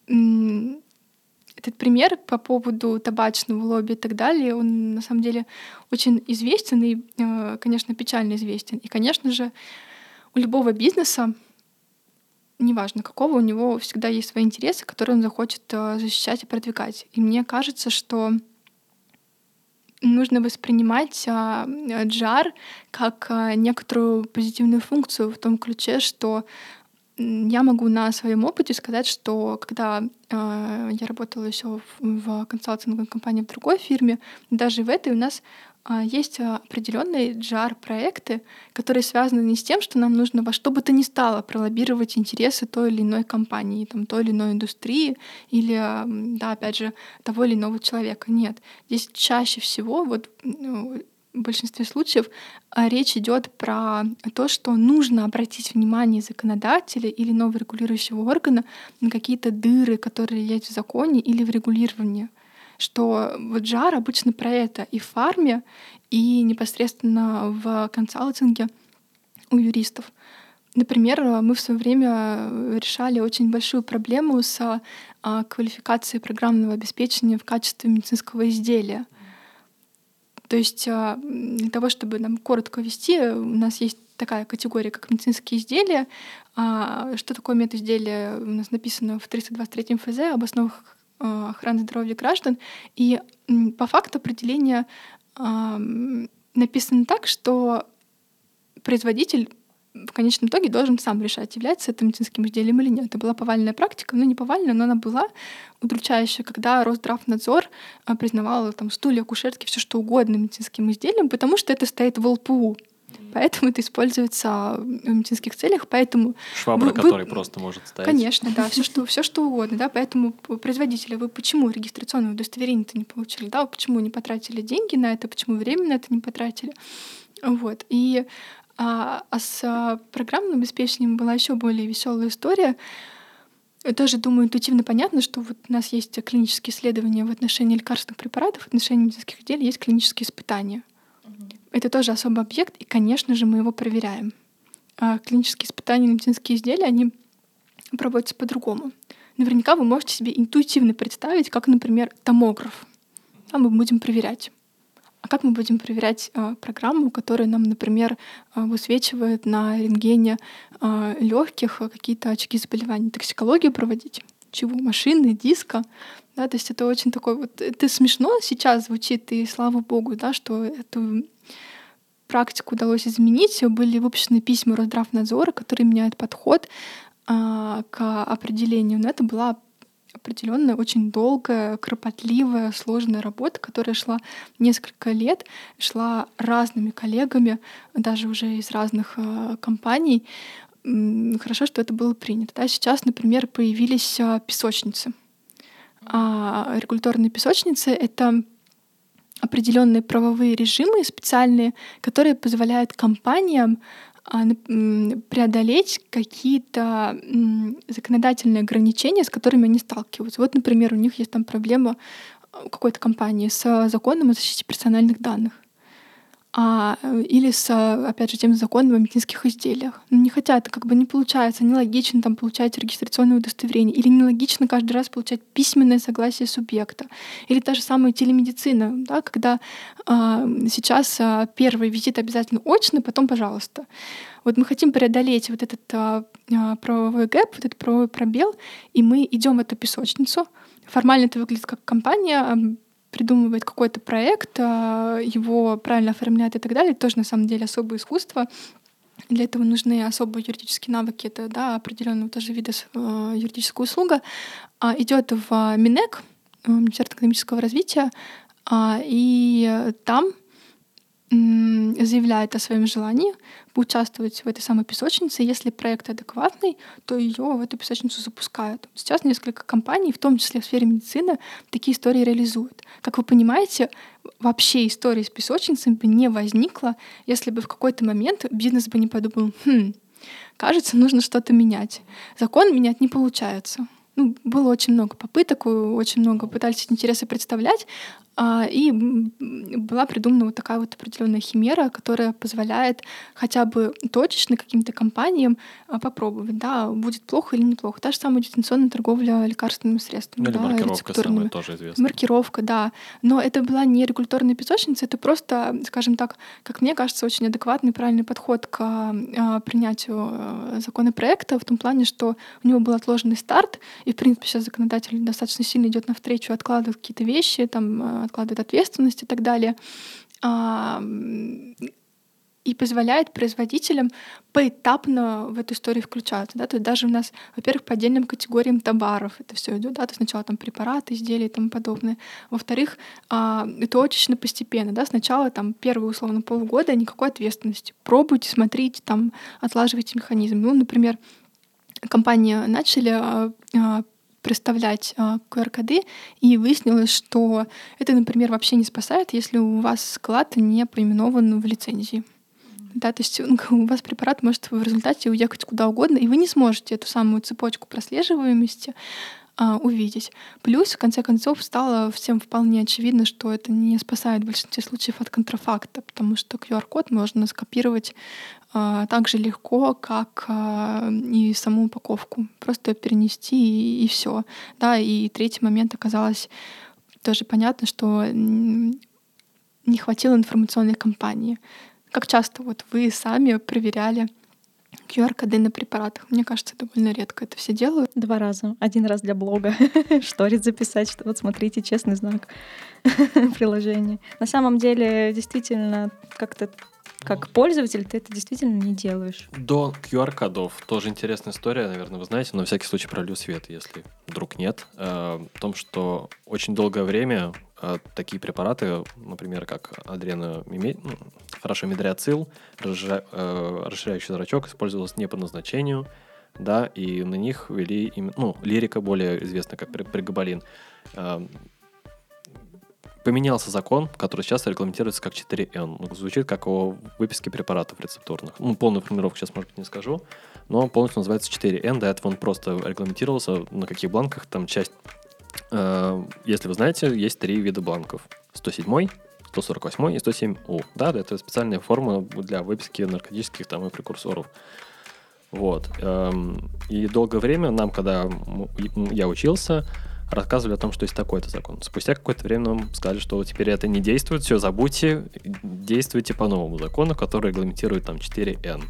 этот пример по поводу табачного лобби и так далее, он на самом деле очень известен и, э, конечно, печально известен. И, конечно же, у любого бизнеса неважно какого, у него всегда есть свои интересы, которые он захочет э, защищать и продвигать. И мне кажется, что нужно воспринимать джар как а, некоторую позитивную функцию в том ключе, что я могу на своем опыте сказать, что когда э, я работала еще в, в консалтинговой компании в другой фирме, даже в этой у нас есть а, определенные JAR-проекты, которые связаны не с тем, что нам нужно во что бы то ни стало пролоббировать интересы той или иной компании, там, той или иной индустрии или, да, опять же, того или иного человека. Нет. Здесь чаще всего вот ну, в большинстве случаев а, речь идет про то, что нужно обратить внимание законодателя или нового регулирующего органа на какие-то дыры, которые есть в законе или в регулировании. Что вот жар обычно про это и в фарме, и непосредственно в консалтинге у юристов. Например, мы в свое время решали очень большую проблему с а, квалификацией программного обеспечения в качестве медицинского изделия. То есть а, для того, чтобы нам коротко вести, у нас есть такая категория, как медицинские изделия. А, что такое медизделие? У нас написано в 323 ФЗ об основах охраны здоровья граждан. И по факту определение написано так, что производитель в конечном итоге должен сам решать, является это медицинским изделием или нет. Это была повальная практика, ну не повальная, но она была удручающая, когда Росздравнадзор а, признавал там стулья, кушетки, все что угодно медицинским изделием, потому что это стоит в ЛПУ. Поэтому это используется в медицинских целях, поэтому... Швабра, вы, который просто может стоять. Конечно, да, все что, все что угодно, да, поэтому производители, вы почему регистрационное удостоверение-то не получили, да, почему не потратили деньги на это, почему время на это не потратили, вот, и а, а с а, программным обеспечением была еще более веселая история. Тоже, думаю, интуитивно понятно, что вот у нас есть клинические исследования в отношении лекарственных препаратов, в отношении медицинских изделий есть клинические испытания. Это тоже особый объект, и, конечно же, мы его проверяем. А клинические испытания на медицинские изделия, они проводятся по-другому. Наверняка вы можете себе интуитивно представить, как, например, томограф. Там мы будем проверять а как мы будем проверять э, программу, которая нам, например, э, высвечивает на рентгене э, легких какие-то очаги заболеваний? Токсикологию проводить? Чего? Машины, диска? Да, то есть это очень такой вот... Это смешно сейчас звучит, и слава богу, да, что эту практику удалось изменить. Были выпущены письма Росздравнадзора, которые меняют подход а, к определению. Но это была определенная, очень долгая, кропотливая, сложная работа, которая шла несколько лет, шла разными коллегами, даже уже из разных э, компаний. Хорошо, что это было принято. Да? Сейчас, например, появились э, песочницы. А регуляторные песочницы — это определенные правовые режимы специальные, которые позволяют компаниям а, преодолеть какие-то законодательные ограничения, с которыми они сталкиваются. Вот, например, у них есть там проблема у какой-то компании с законом о защите персональных данных а, или с, опять же, тем законом о медицинских изделиях. Но не хотят, как бы не получается, нелогично там получать регистрационное удостоверение, или нелогично каждый раз получать письменное согласие субъекта. Или та же самая телемедицина, да, когда а, сейчас а, первый визит обязательно очно, потом пожалуйста. Вот мы хотим преодолеть вот этот а, а правовой гэп, вот этот правовой пробел, и мы идем в эту песочницу. Формально это выглядит как компания, придумывает какой-то проект, а, его правильно оформляет и так далее, тоже на самом деле особое искусство. Для этого нужны особые юридические навыки, это да, определенного тоже вида э, юридическая услуга. А, идет в Минэк, э, Министерство экономического развития, а, и там заявляет о своем желании поучаствовать в этой самой песочнице. Если проект адекватный, то ее в эту песочницу запускают. Сейчас несколько компаний, в том числе в сфере медицины, такие истории реализуют. Как вы понимаете, вообще история с песочницами бы не возникла, если бы в какой-то момент бизнес бы не подумал, хм, кажется, нужно что-то менять. Закон менять не получается ну, было очень много попыток, очень много пытались интересы представлять, и была придумана вот такая вот определенная химера, которая позволяет хотя бы точечно каким-то компаниям а, попробовать, да, будет плохо или неплохо. Та же самая дистанционная торговля лекарственными средствами. Ну, да, маркировка самая тоже известная. Маркировка, да. Но это была не регуляторная песочница, это просто, скажем так, как мне кажется, очень адекватный, правильный подход к а, принятию законопроекта в том плане, что у него был отложенный старт, и, в принципе, сейчас законодатель достаточно сильно идет навстречу, откладывает какие-то вещи, там, откладывает ответственность и так далее. И позволяет производителям поэтапно в эту историю включаться. Да? То есть даже у нас, во-первых, по отдельным категориям товаров это все идет. Да? То есть сначала там препараты, изделия и тому подобное. Во-вторых, это точечно постепенно. Да? Сначала там первые, условно, полгода никакой ответственности. Пробуйте, смотрите, там, отлаживайте механизм. Ну, например, компании начали представлять QR-коды, и выяснилось, что это, например, вообще не спасает, если у вас склад не поименован в лицензии. Да, то есть ну, у вас препарат может в результате уехать куда угодно, и вы не сможете эту самую цепочку прослеживаемости а, увидеть. Плюс, в конце концов, стало всем вполне очевидно, что это не спасает в большинстве случаев от контрафакта, потому что QR-код можно скопировать а, так же легко, как а, и саму упаковку. Просто перенести и, и все. Да, и третий момент оказалось тоже понятно, что не хватило информационной кампании. Как часто вот вы сами проверяли QR-коды на препаратах. Мне кажется, довольно редко это все делают. Два раза. Один раз для блога. [laughs] Шторит записать, что вот смотрите, честный знак [laughs] приложения. На самом деле, действительно, как-то как пользователь ты это действительно не делаешь. До QR-кодов тоже интересная история, наверное, вы знаете, но на всякий случай пролью свет, если вдруг нет. Э, в том, что очень долгое время э, такие препараты, например, как адрена, ну, хорошо, медриацил, расширя, э, расширяющий зрачок, использовался не по назначению, да, и на них вели, ну, лирика более известная как пригабалин поменялся закон, который сейчас регламентируется как 4N. Ну, звучит как о выписке препаратов рецептурных. Ну, полную формулировку сейчас, может быть, не скажу, но полностью называется 4N. До этого он просто регламентировался, на каких бланках там часть... Э, если вы знаете, есть три вида бланков. 107 148 и 107У. Да, это специальная форма для выписки наркотических там и прекурсоров. Вот. Эм, и долгое время нам, когда я учился, рассказывали о том, что есть такой-то закон. Спустя какое-то время нам сказали, что теперь это не действует, все, забудьте, действуйте по новому закону, который регламентирует там 4N.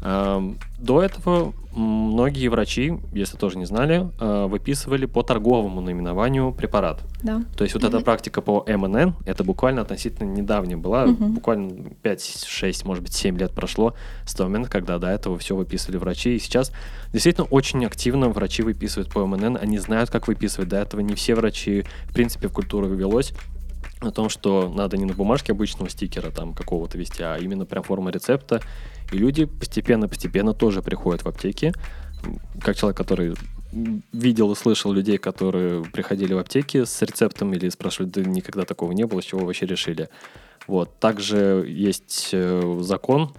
До этого многие врачи, если тоже не знали, а, выписывали по торговому наименованию препарат. Да. То есть вот mm-hmm. эта практика по МНН, это буквально относительно недавняя была, mm-hmm. буквально 5, 6, может быть, 7 лет прошло с того момента, когда до этого все выписывали врачи. И сейчас действительно очень активно врачи выписывают по МНН, они знают, как выписывать. До этого не все врачи, в принципе, в культуру ввелось о том, что надо не на бумажке обычного стикера там какого-то вести, а именно прям форма рецепта. И люди постепенно-постепенно тоже приходят в аптеки. Как человек, который видел и слышал людей, которые приходили в аптеки с рецептом или спрашивали, да никогда такого не было, с чего вы вообще решили. Вот. Также есть э, закон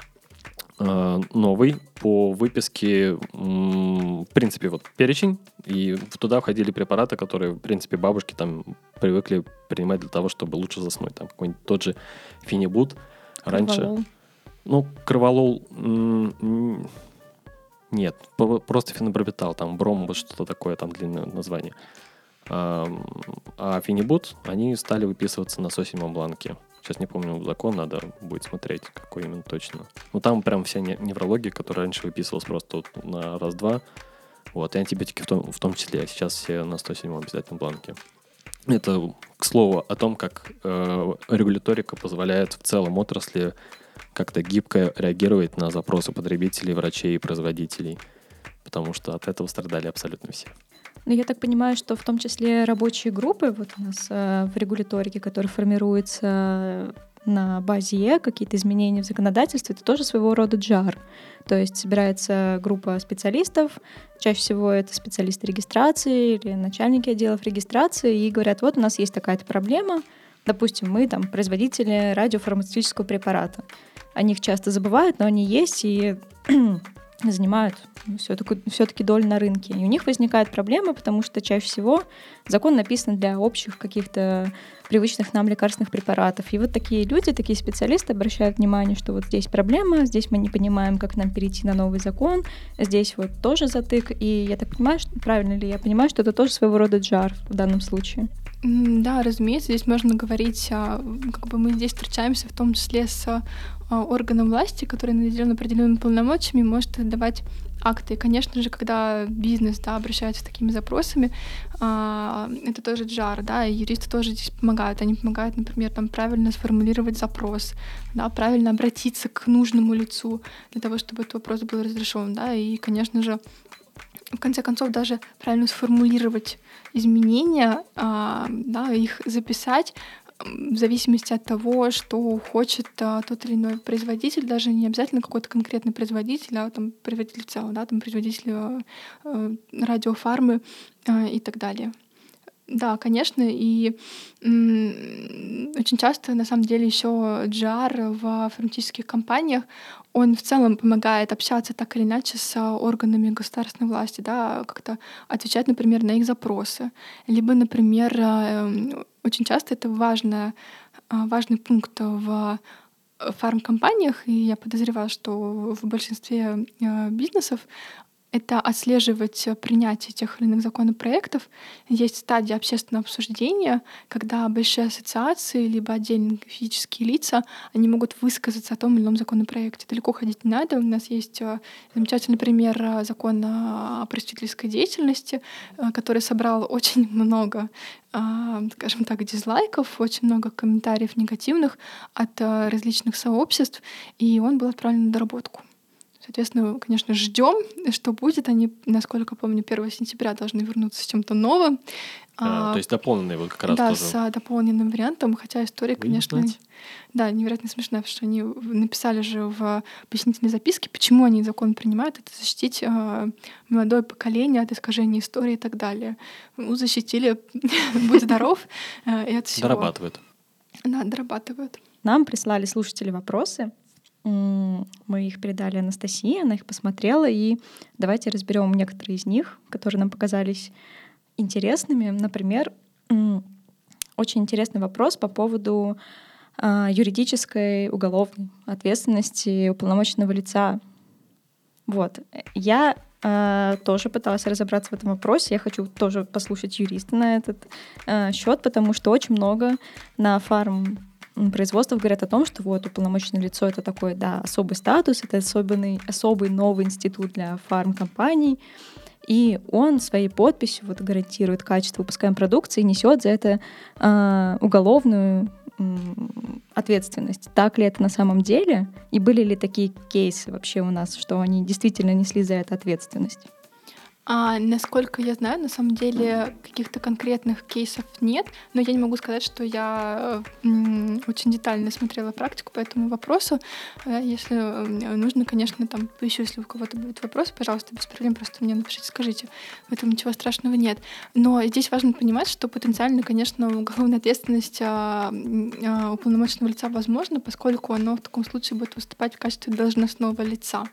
новый по выписке, в принципе, вот перечень, и туда входили препараты, которые, в принципе, бабушки там привыкли принимать для того, чтобы лучше заснуть. Там какой-нибудь тот же финибут раньше. Ну, кроволол нет, просто фенобарбитал, там бром, вот что-то такое, там длинное название. А, фенибут, они стали выписываться на 107 бланке. Сейчас не помню закон, надо будет смотреть, какой именно точно. Ну, там прям вся неврология, которая раньше выписывалась просто вот на раз-два. Вот, и антибиотики в том, в том числе. А сейчас все на 107 обязательном бланке. Это, к слову, о том, как э, регуляторика позволяет в целом отрасли как-то гибко реагировать на запросы потребителей, врачей и производителей, потому что от этого страдали абсолютно все. Ну, я так понимаю, что в том числе рабочие группы вот у нас э, в регуляторике, которые формируются на базе Е, какие-то изменения в законодательстве, это тоже своего рода джар. То есть собирается группа специалистов, чаще всего это специалисты регистрации или начальники отделов регистрации, и говорят, вот у нас есть такая-то проблема, допустим, мы там производители радиофармацевтического препарата. О них часто забывают, но они есть и занимают все-таки, все-таки долю на рынке. И у них возникает проблема, потому что чаще всего закон написан для общих каких-то привычных нам лекарственных препаратов. И вот такие люди, такие специалисты обращают внимание, что вот здесь проблема, здесь мы не понимаем, как нам перейти на новый закон, здесь вот тоже затык. И я так понимаю, что, правильно ли я понимаю, что это тоже своего рода джар в данном случае? Да, разумеется, здесь можно говорить, как бы мы здесь встречаемся в том числе с а, органом власти, который наделен определенными полномочиями, может давать акты. И, конечно же, когда бизнес да, обращается с такими запросами, а, это тоже джар, да, и юристы тоже здесь помогают. Они помогают, например, там правильно сформулировать запрос, да, правильно обратиться к нужному лицу для того, чтобы этот вопрос был разрешен, да, и, конечно же, в конце концов, даже правильно сформулировать изменения, а, да, их записать, в зависимости от того, что хочет а, тот или иной производитель, даже не обязательно какой-то конкретный производитель, а там производитель в целом, да, там производитель а, а, радиофармы а, и так далее. Да, конечно, и очень часто, на самом деле, еще GR в фармацевтических компаниях, он в целом помогает общаться так или иначе с органами государственной власти, да, как-то отвечать, например, на их запросы. Либо, например, эм, очень часто это важно, а, важный пункт в фармкомпаниях, и я подозреваю, что в большинстве э, бизнесов это отслеживать э, принятие тех или иных законопроектов. Есть стадия общественного обсуждения, когда большие ассоциации либо отдельные физические лица, они могут высказаться о том или ином законопроекте. Далеко ходить не надо. У нас есть э, замечательный пример э, закона о просветительской деятельности, который собрал [laughs] очень много скажем так, дизлайков, очень много комментариев негативных от различных сообществ, и он был отправлен на доработку. Соответственно, конечно, ждем, что будет. Они, насколько помню, 1 сентября должны вернуться с чем-то новым. А, а, то есть дополненный вот как раз да, тоже. с а, дополненным вариантом, хотя история, конечно, да, невероятно смешная, потому что они написали же в пояснительной записке, почему они закон принимают, это защитить э, молодое поколение от искажения истории и так далее. Ну, защитили, [laughs] будь здоров, э, и от всего. Дорабатывают. Да, дорабатывают. Нам прислали слушатели вопросы, мы их передали Анастасии, она их посмотрела, и давайте разберем некоторые из них, которые нам показались интересными. Например, очень интересный вопрос по поводу а, юридической уголовной ответственности уполномоченного лица. Вот. Я э, тоже пыталась разобраться в этом вопросе. Я хочу тоже послушать юриста на этот э, счет, потому что очень много на фарм производствов говорят о том, что вот уполномоченное лицо — это такой, да, особый статус, это особенный, особый новый институт для фармкомпаний, и он своей подписью вот гарантирует качество выпускаемой продукции и несет за это э, уголовную э, ответственность. Так ли это на самом деле? И были ли такие кейсы вообще у нас, что они действительно несли за это ответственность? А, насколько я знаю, на самом деле каких-то конкретных кейсов нет, но я не могу сказать, что я очень детально смотрела практику по этому вопросу. Э, если нужно, конечно, там поищу, если у кого-то будет вопрос, пожалуйста, без проблем, просто мне напишите, скажите. В этом ничего страшного нет. Но здесь важно понимать, что потенциально, конечно, уголовная ответственность а, а, уполномоченного лица возможна, поскольку оно в таком случае будет выступать в качестве должностного лица.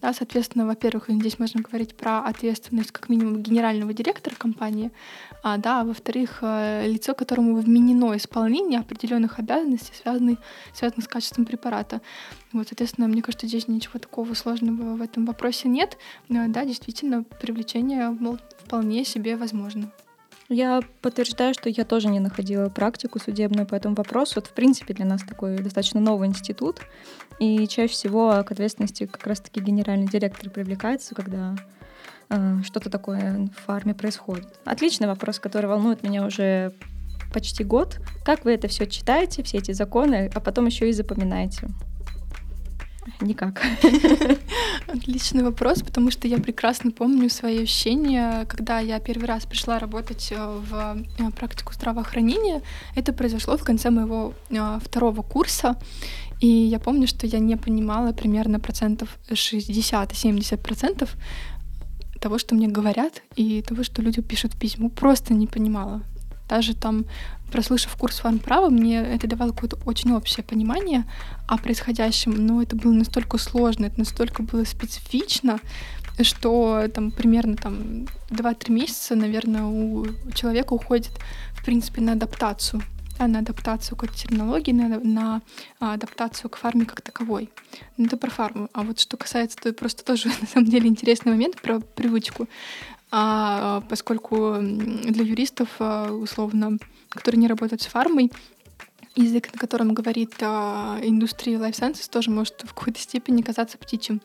Да, соответственно, во-первых, здесь можно говорить про ответственность как минимум генерального директора компании, а, да, а во-вторых, э, лицо, которому вменено исполнение определенных обязанностей, связанных, связанных с качеством препарата. Вот, соответственно, мне кажется, здесь ничего такого сложного в этом вопросе нет. Но, да, действительно, привлечение вполне себе возможно. Я подтверждаю, что я тоже не находила практику судебную по этому вопросу. Это, в принципе, для нас такой достаточно новый институт. И чаще всего к ответственности как раз-таки генеральный директор привлекается, когда э, что-то такое в фарме происходит. Отличный вопрос, который волнует меня уже почти год. Как вы это все читаете, все эти законы, а потом еще и запоминаете? Никак. [laughs] Отличный вопрос, потому что я прекрасно помню свои ощущения, когда я первый раз пришла работать э, в э, практику здравоохранения. Это произошло в конце моего э, второго курса. И я помню, что я не понимала примерно процентов 60-70 процентов того, что мне говорят, и того, что люди пишут в письму, просто не понимала. Даже там, прослушав курс фармправа, мне это давало какое-то очень общее понимание о происходящем, но это было настолько сложно, это настолько было специфично, что там примерно там 2-3 месяца, наверное, у человека уходит, в принципе, на адаптацию да, на адаптацию к терминологии, на, на адаптацию к фарме как таковой. Ну, это про фарму. А вот что касается, то просто тоже [laughs] на самом деле интересный момент про привычку а, поскольку для юристов, а, условно, которые не работают с фармой, язык, на котором говорит а, индустрия life sciences, тоже может в какой-то степени казаться птичьим.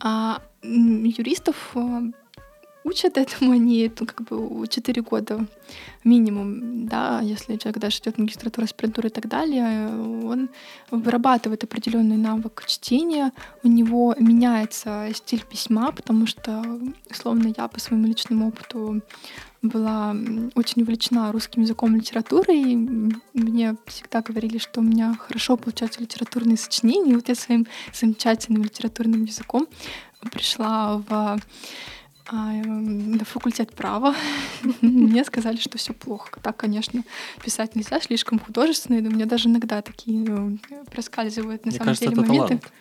А юристов а, учат этому, они ну, как бы 4 года минимум, да, если человек даже идет магистратуру, аспирантуру и так далее, он вырабатывает определенный навык чтения, у него меняется стиль письма, потому что, словно я по своему личному опыту была очень увлечена русским языком и литературой. И мне всегда говорили, что у меня хорошо получаются литературные сочинения. И вот я своим замечательным литературным языком пришла в на факультет права. [laughs] Мне сказали, что все плохо. Так, конечно, писать нельзя, слишком художественно. И у меня даже иногда такие э, проскальзывают на Мне самом кажется, деле это моменты. талант.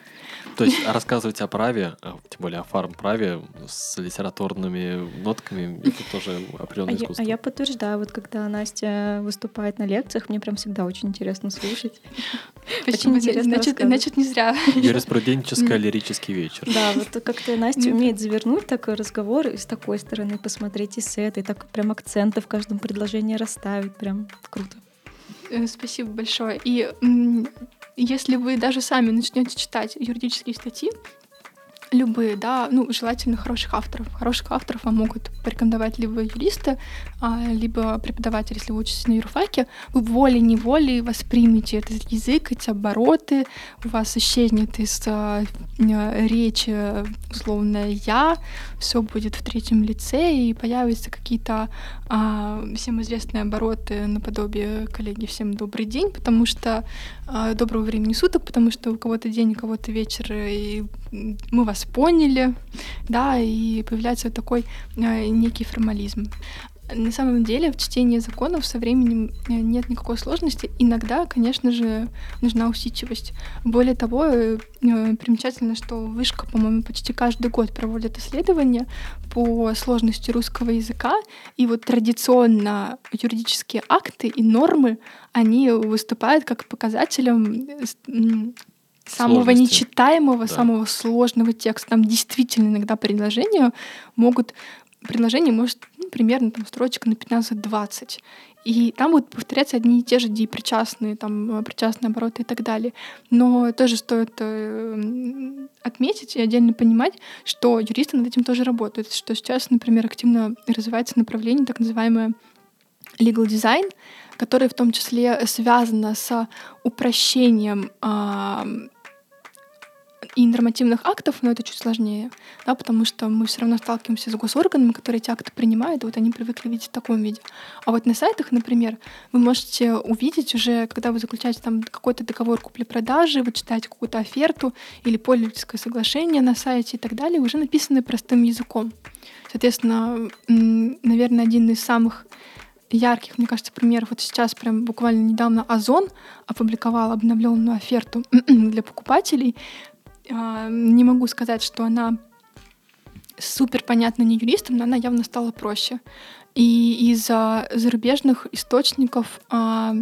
То есть рассказывать о праве, а, тем более о фарм-праве с литературными нотками, это тоже А определенное я, искусство. а я подтверждаю, вот когда Настя выступает на лекциях, мне прям всегда очень интересно слушать. [laughs] Почему? интересно Значит, значит, не зря. Юриспруденческо-лирический [laughs] вечер. Да, вот как-то Настя умеет завернуть такой разговор и с такой стороны посмотреть, и с этой, так прям акценты в каждом предложении расставить, прям круто. Э, Спасибо большое. И если вы даже сами начнете читать юридические статьи, любые, да, ну, желательно хороших авторов. Хороших авторов вам могут порекомендовать либо юристы, а, либо преподаватели, если вы учитесь на юрфаке. Вы волей-неволей воспримете этот язык, эти обороты, у вас исчезнет из а, речи условно «я», все будет в третьем лице, и появятся какие-то а, всем известные обороты наподобие коллеги «Всем добрый день», потому что доброго времени суток, потому что у кого-то день, у кого-то вечер, и мы вас поняли, да, и появляется такой а, некий формализм. На самом деле в чтении законов со временем э, нет никакой сложности. Иногда, конечно же, нужна усидчивость. Более того, э, э, примечательно, что Вышка, по-моему, почти каждый год проводит исследования по сложности русского языка. И вот традиционно юридические акты и нормы, они выступают как показателем самого Сложности. нечитаемого, Да. самого сложного текста. Там действительно иногда предложения могут предложение может примерно там строчек на 15-20. И там будут повторяться одни и те же причастные, там, э, причастные обороты и так далее. Но тоже стоит э, отметить и отдельно понимать, что юристы над этим тоже работают. Что сейчас, например, активно развивается направление так называемое legal design, которое в том числе связано с упрощением и нормативных актов, но это чуть сложнее, да, потому что мы все равно сталкиваемся с госорганами, которые эти акты принимают, и вот они привыкли видеть в таком виде. А вот на сайтах, например, вы можете увидеть уже, когда вы заключаете там какой-то договор купли-продажи, вы читаете какую-то оферту или пользовательское соглашение на сайте и так далее, уже написаны простым языком. Соответственно, наверное, один из самых ярких, мне кажется, примеров. Вот сейчас прям буквально недавно Озон опубликовал обновленную оферту [clears throat] для покупателей. А, Не могу сказать, что она супер понятна не юристам, но она явно стала проще. И из-за зарубежных источников а,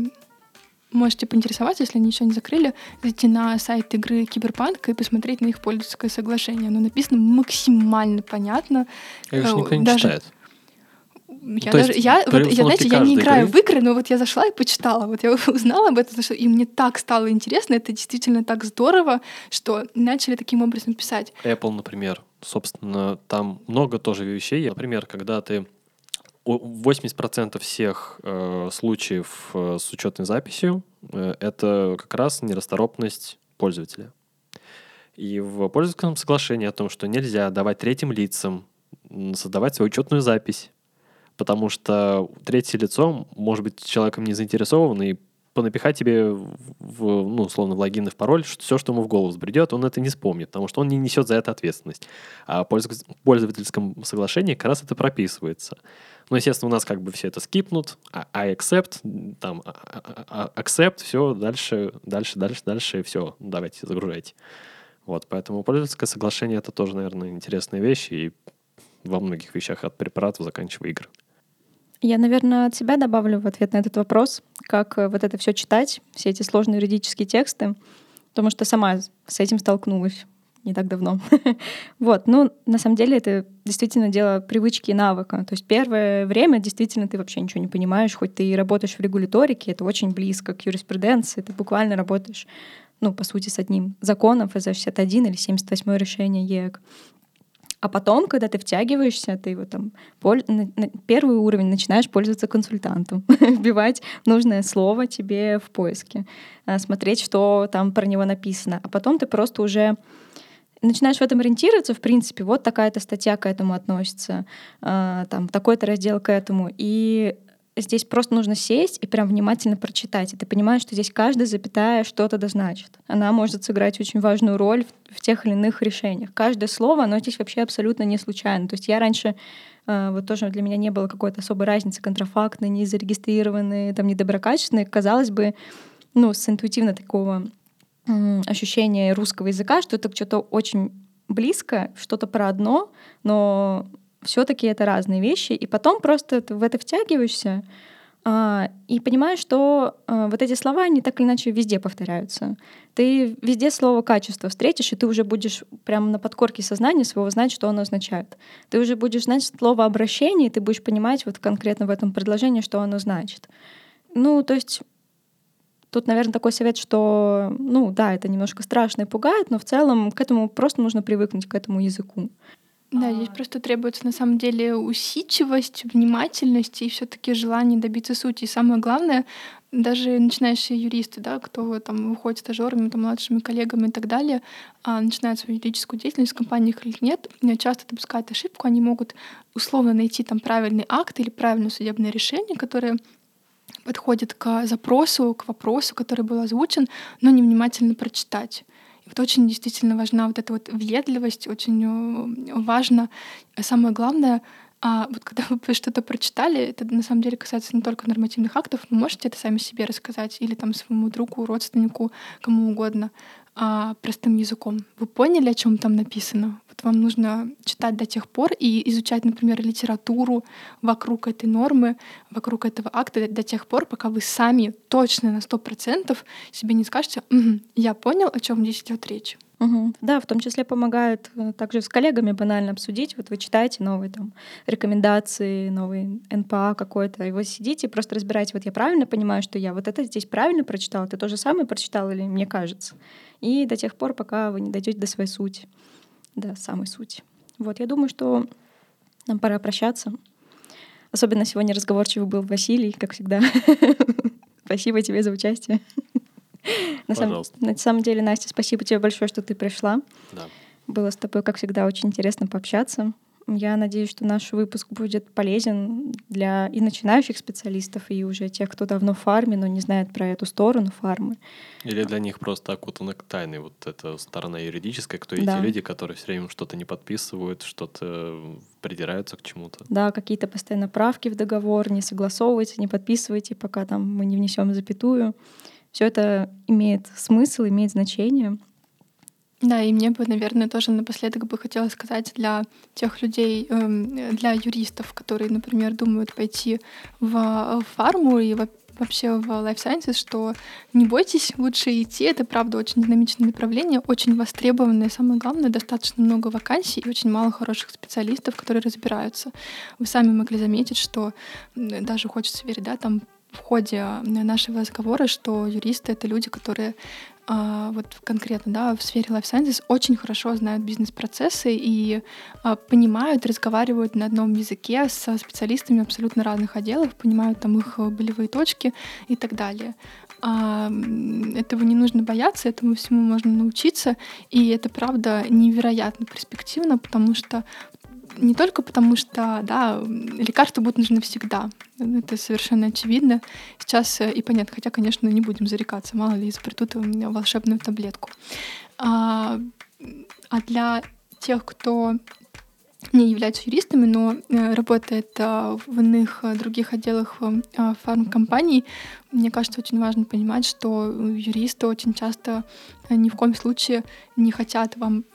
можете поинтересоваться, если они еще не закрыли, зайти на сайт игры Киберпанк и посмотреть на их пользовательское соглашение. Оно написано максимально понятно. Их же никто не даже- читает. Я то даже, есть я, вот, я, знаете, я не играю игры- в игры, но вот я зашла и почитала. Вот я [laughs] узнала об этом, что- и мне так стало интересно, это действительно так здорово, что начали таким образом писать. Apple, например, собственно, там много тоже вещей. Например, когда ты у- 80% всех э, случаев э, с учетной записью э, это как раз нерасторопность пользователя. И в пользовательском соглашении о том, что нельзя давать третьим лицам создавать свою учетную запись, потому что третье лицо может быть человеком не заинтересован и понапихать тебе в, ну, условно, в логин и в пароль все, что ему в голову взбредет, он это не вспомнит, потому что он не несет за это ответственность. А в пользователь- пользовательском соглашении как раз это прописывается. Ну, естественно, у нас как бы все это скипнут, а I accept, там, а- а- а- accept, все, дальше, дальше, дальше, дальше, все, давайте, загружайте. Вот, поэтому пользовательское соглашение это тоже, наверное, интересная вещь, и во многих вещах от препаратов заканчивая игры. Я, наверное, от себя добавлю в ответ на этот вопрос, как э, вот это все читать, все эти сложные юридические тексты, потому что сама с этим столкнулась не так давно. [laughs] Вот, ну, на самом деле это действительно дело привычки и навыка. То есть первое время действительно ты вообще ничего не понимаешь, хоть ты и работаешь в регуляторике, это очень близко к юриспруденции, ты буквально работаешь, ну, по сути, с одним законом ФЗ-61 или 78 решение ЕЭК. А потом, когда ты втягиваешься, ты его там первый уровень начинаешь пользоваться консультантом, [laughs] вбивать нужное слово тебе в поиске, а, смотреть, что там про него написано. А потом ты просто уже начинаешь в этом ориентироваться, в принципе, вот такая-то статья к этому относится, а, там такой-то раздел к этому. И здесь просто нужно сесть и прям внимательно прочитать. И ты понимаешь, что здесь каждая запятая что-то да значит. Она может сыграть очень важную роль в, в тех или иных решениях. Каждое слово, оно здесь вообще абсолютно не случайно. То есть я раньше э, вот тоже для меня не было какой-то особой разницы контрафактные, не зарегистрированные, там недоброкачественные. Казалось бы, ну, с интуитивно такого ощущения русского языка, что это что-то очень близко, что-то про одно, но все-таки это разные вещи, и потом просто в это втягиваешься а, и понимаешь, что а, вот эти слова, они так или иначе везде повторяются. Ты везде слово «качество» встретишь, и ты уже будешь прямо на подкорке сознания своего знать, что оно означает. Ты уже будешь знать слово «обращение», и ты будешь понимать вот конкретно в этом предложении, что оно значит. Ну, то есть Тут, наверное, такой совет, что, ну да, это немножко страшно и пугает, но в целом к этому просто нужно привыкнуть, к этому языку. Да, здесь а. просто требуется на самом деле усидчивость, внимательность и все-таки желание добиться сути. И самое главное, даже начинающие юристы, да, кто там выходит стажерами, там, младшими коллегами и так далее, а начинают свою юридическую деятельность в компаниях или нет, часто допускают ошибку, они могут условно найти там правильный акт или правильное судебное решение, которое подходит к запросу, к вопросу, который был озвучен, но невнимательно прочитать. Вот очень действительно важна вот эта вот въедливость, очень э, важно. Самое главное, а вот когда вы что-то прочитали, это на самом деле касается не только нормативных актов, вы можете это сами себе рассказать или там своему другу, родственнику, кому угодно а, простым языком. Вы поняли, о чем там написано? Вам нужно читать до тех пор и изучать, например, литературу вокруг этой нормы, вокруг этого акта до тех пор, пока вы сами точно на сто процентов себе не скажете, угу, я понял, о чем здесь идет речь. Угу. Да, в том числе помогает э, также с коллегами банально обсудить. Вот вы читаете новые там рекомендации, новый НПА какой-то, и вы сидите и просто разбираете, вот я правильно понимаю, что я вот это здесь правильно прочитал, ты то же самое прочитал или мне кажется? И до тех пор, пока вы не дойдете до своей сути, до самой сути. Вот, я думаю, что нам пора прощаться. Особенно сегодня разговорчивый был Василий, как всегда. [laughs] Спасибо тебе за участие. [laughs] На самом, на самом деле, Настя, спасибо тебе большое, что ты пришла. Да. Было с тобой, как всегда, очень интересно пообщаться. Я надеюсь, что наш выпуск будет полезен для и начинающих специалистов, и уже тех, кто давно в фарме, но не знает про эту сторону фармы. Или для них просто окутаны тайной вот эта сторона юридическая, кто да. эти люди, которые все время что-то не подписывают, что-то придираются к чему-то. Да, какие-то постоянно правки в договор, не согласовывайте, не подписывайте, пока там мы не внесем запятую. Все это имеет смысл, имеет значение. Да, и мне бы, наверное, тоже напоследок бы хотелось сказать для тех людей, эм, для юристов, которые, например, думают пойти в фарму и вообще в Life Sciences, что не бойтесь, лучше идти. Это, правда, очень динамичное направление, очень востребованное. Самое главное, достаточно много вакансий и очень мало хороших специалистов, которые разбираются. Вы сами могли заметить, что даже хочется верить, да, там в ходе нашего разговора, что юристы — это люди, которые а, вот конкретно да, в сфере Life Sciences очень хорошо знают бизнес-процессы и а, понимают, разговаривают на одном языке со специалистами абсолютно разных отделов, понимают там их болевые точки и так далее. А, этого не нужно бояться, этому всему можно научиться, и это правда невероятно перспективно, потому что не только потому, что да, лекарства будут нужны всегда. Это совершенно очевидно. Сейчас э, и понятно, хотя, конечно, не будем зарекаться, мало ли изобретут волшебную таблетку. А, а для тех, кто не являются юристами, но э, работает а, в иных э, других отделах фармкомпаний, мне кажется, очень важно понимать, что юристы очень часто ни в коем случае не хотят вам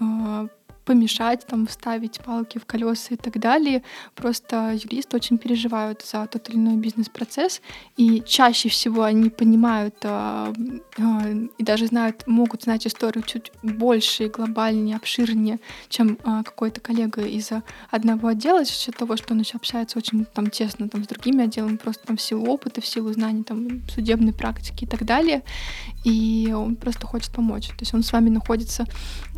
помешать, там, вставить палки в колеса и так далее. Просто юристы очень переживают за тот или иной бизнес-процесс, и чаще всего они понимают э, э, и даже знают, могут знать историю чуть больше, глобальнее, обширнее, чем э, какой-то коллега из одного отдела, за счет того, что он еще общается очень там тесно там, с другими отделами, просто там в силу опыта, в силу знаний там, судебной практики и так далее. И он просто хочет помочь. То есть он с вами находится,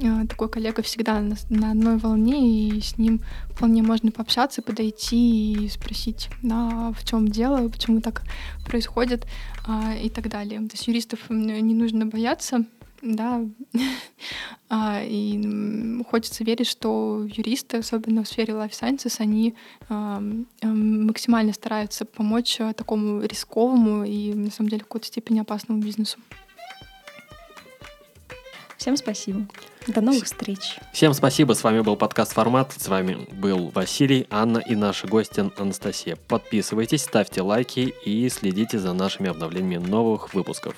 э, такой коллега всегда на на одной волне, и с ним вполне можно пообщаться, подойти и спросить, да, в чем дело, почему так происходит а, и так далее. То есть юристов не нужно бояться, да, [laughs] а, и хочется верить, что юристы, особенно в сфере life sciences, они а, максимально стараются помочь такому рисковому и, на самом деле, в какой-то степени опасному бизнесу. Всем спасибо. До новых встреч. Всем спасибо. С вами был подкаст «Формат». С вами был Василий, Анна и наша гостья Анастасия. Подписывайтесь, ставьте лайки и следите за нашими обновлениями новых выпусков.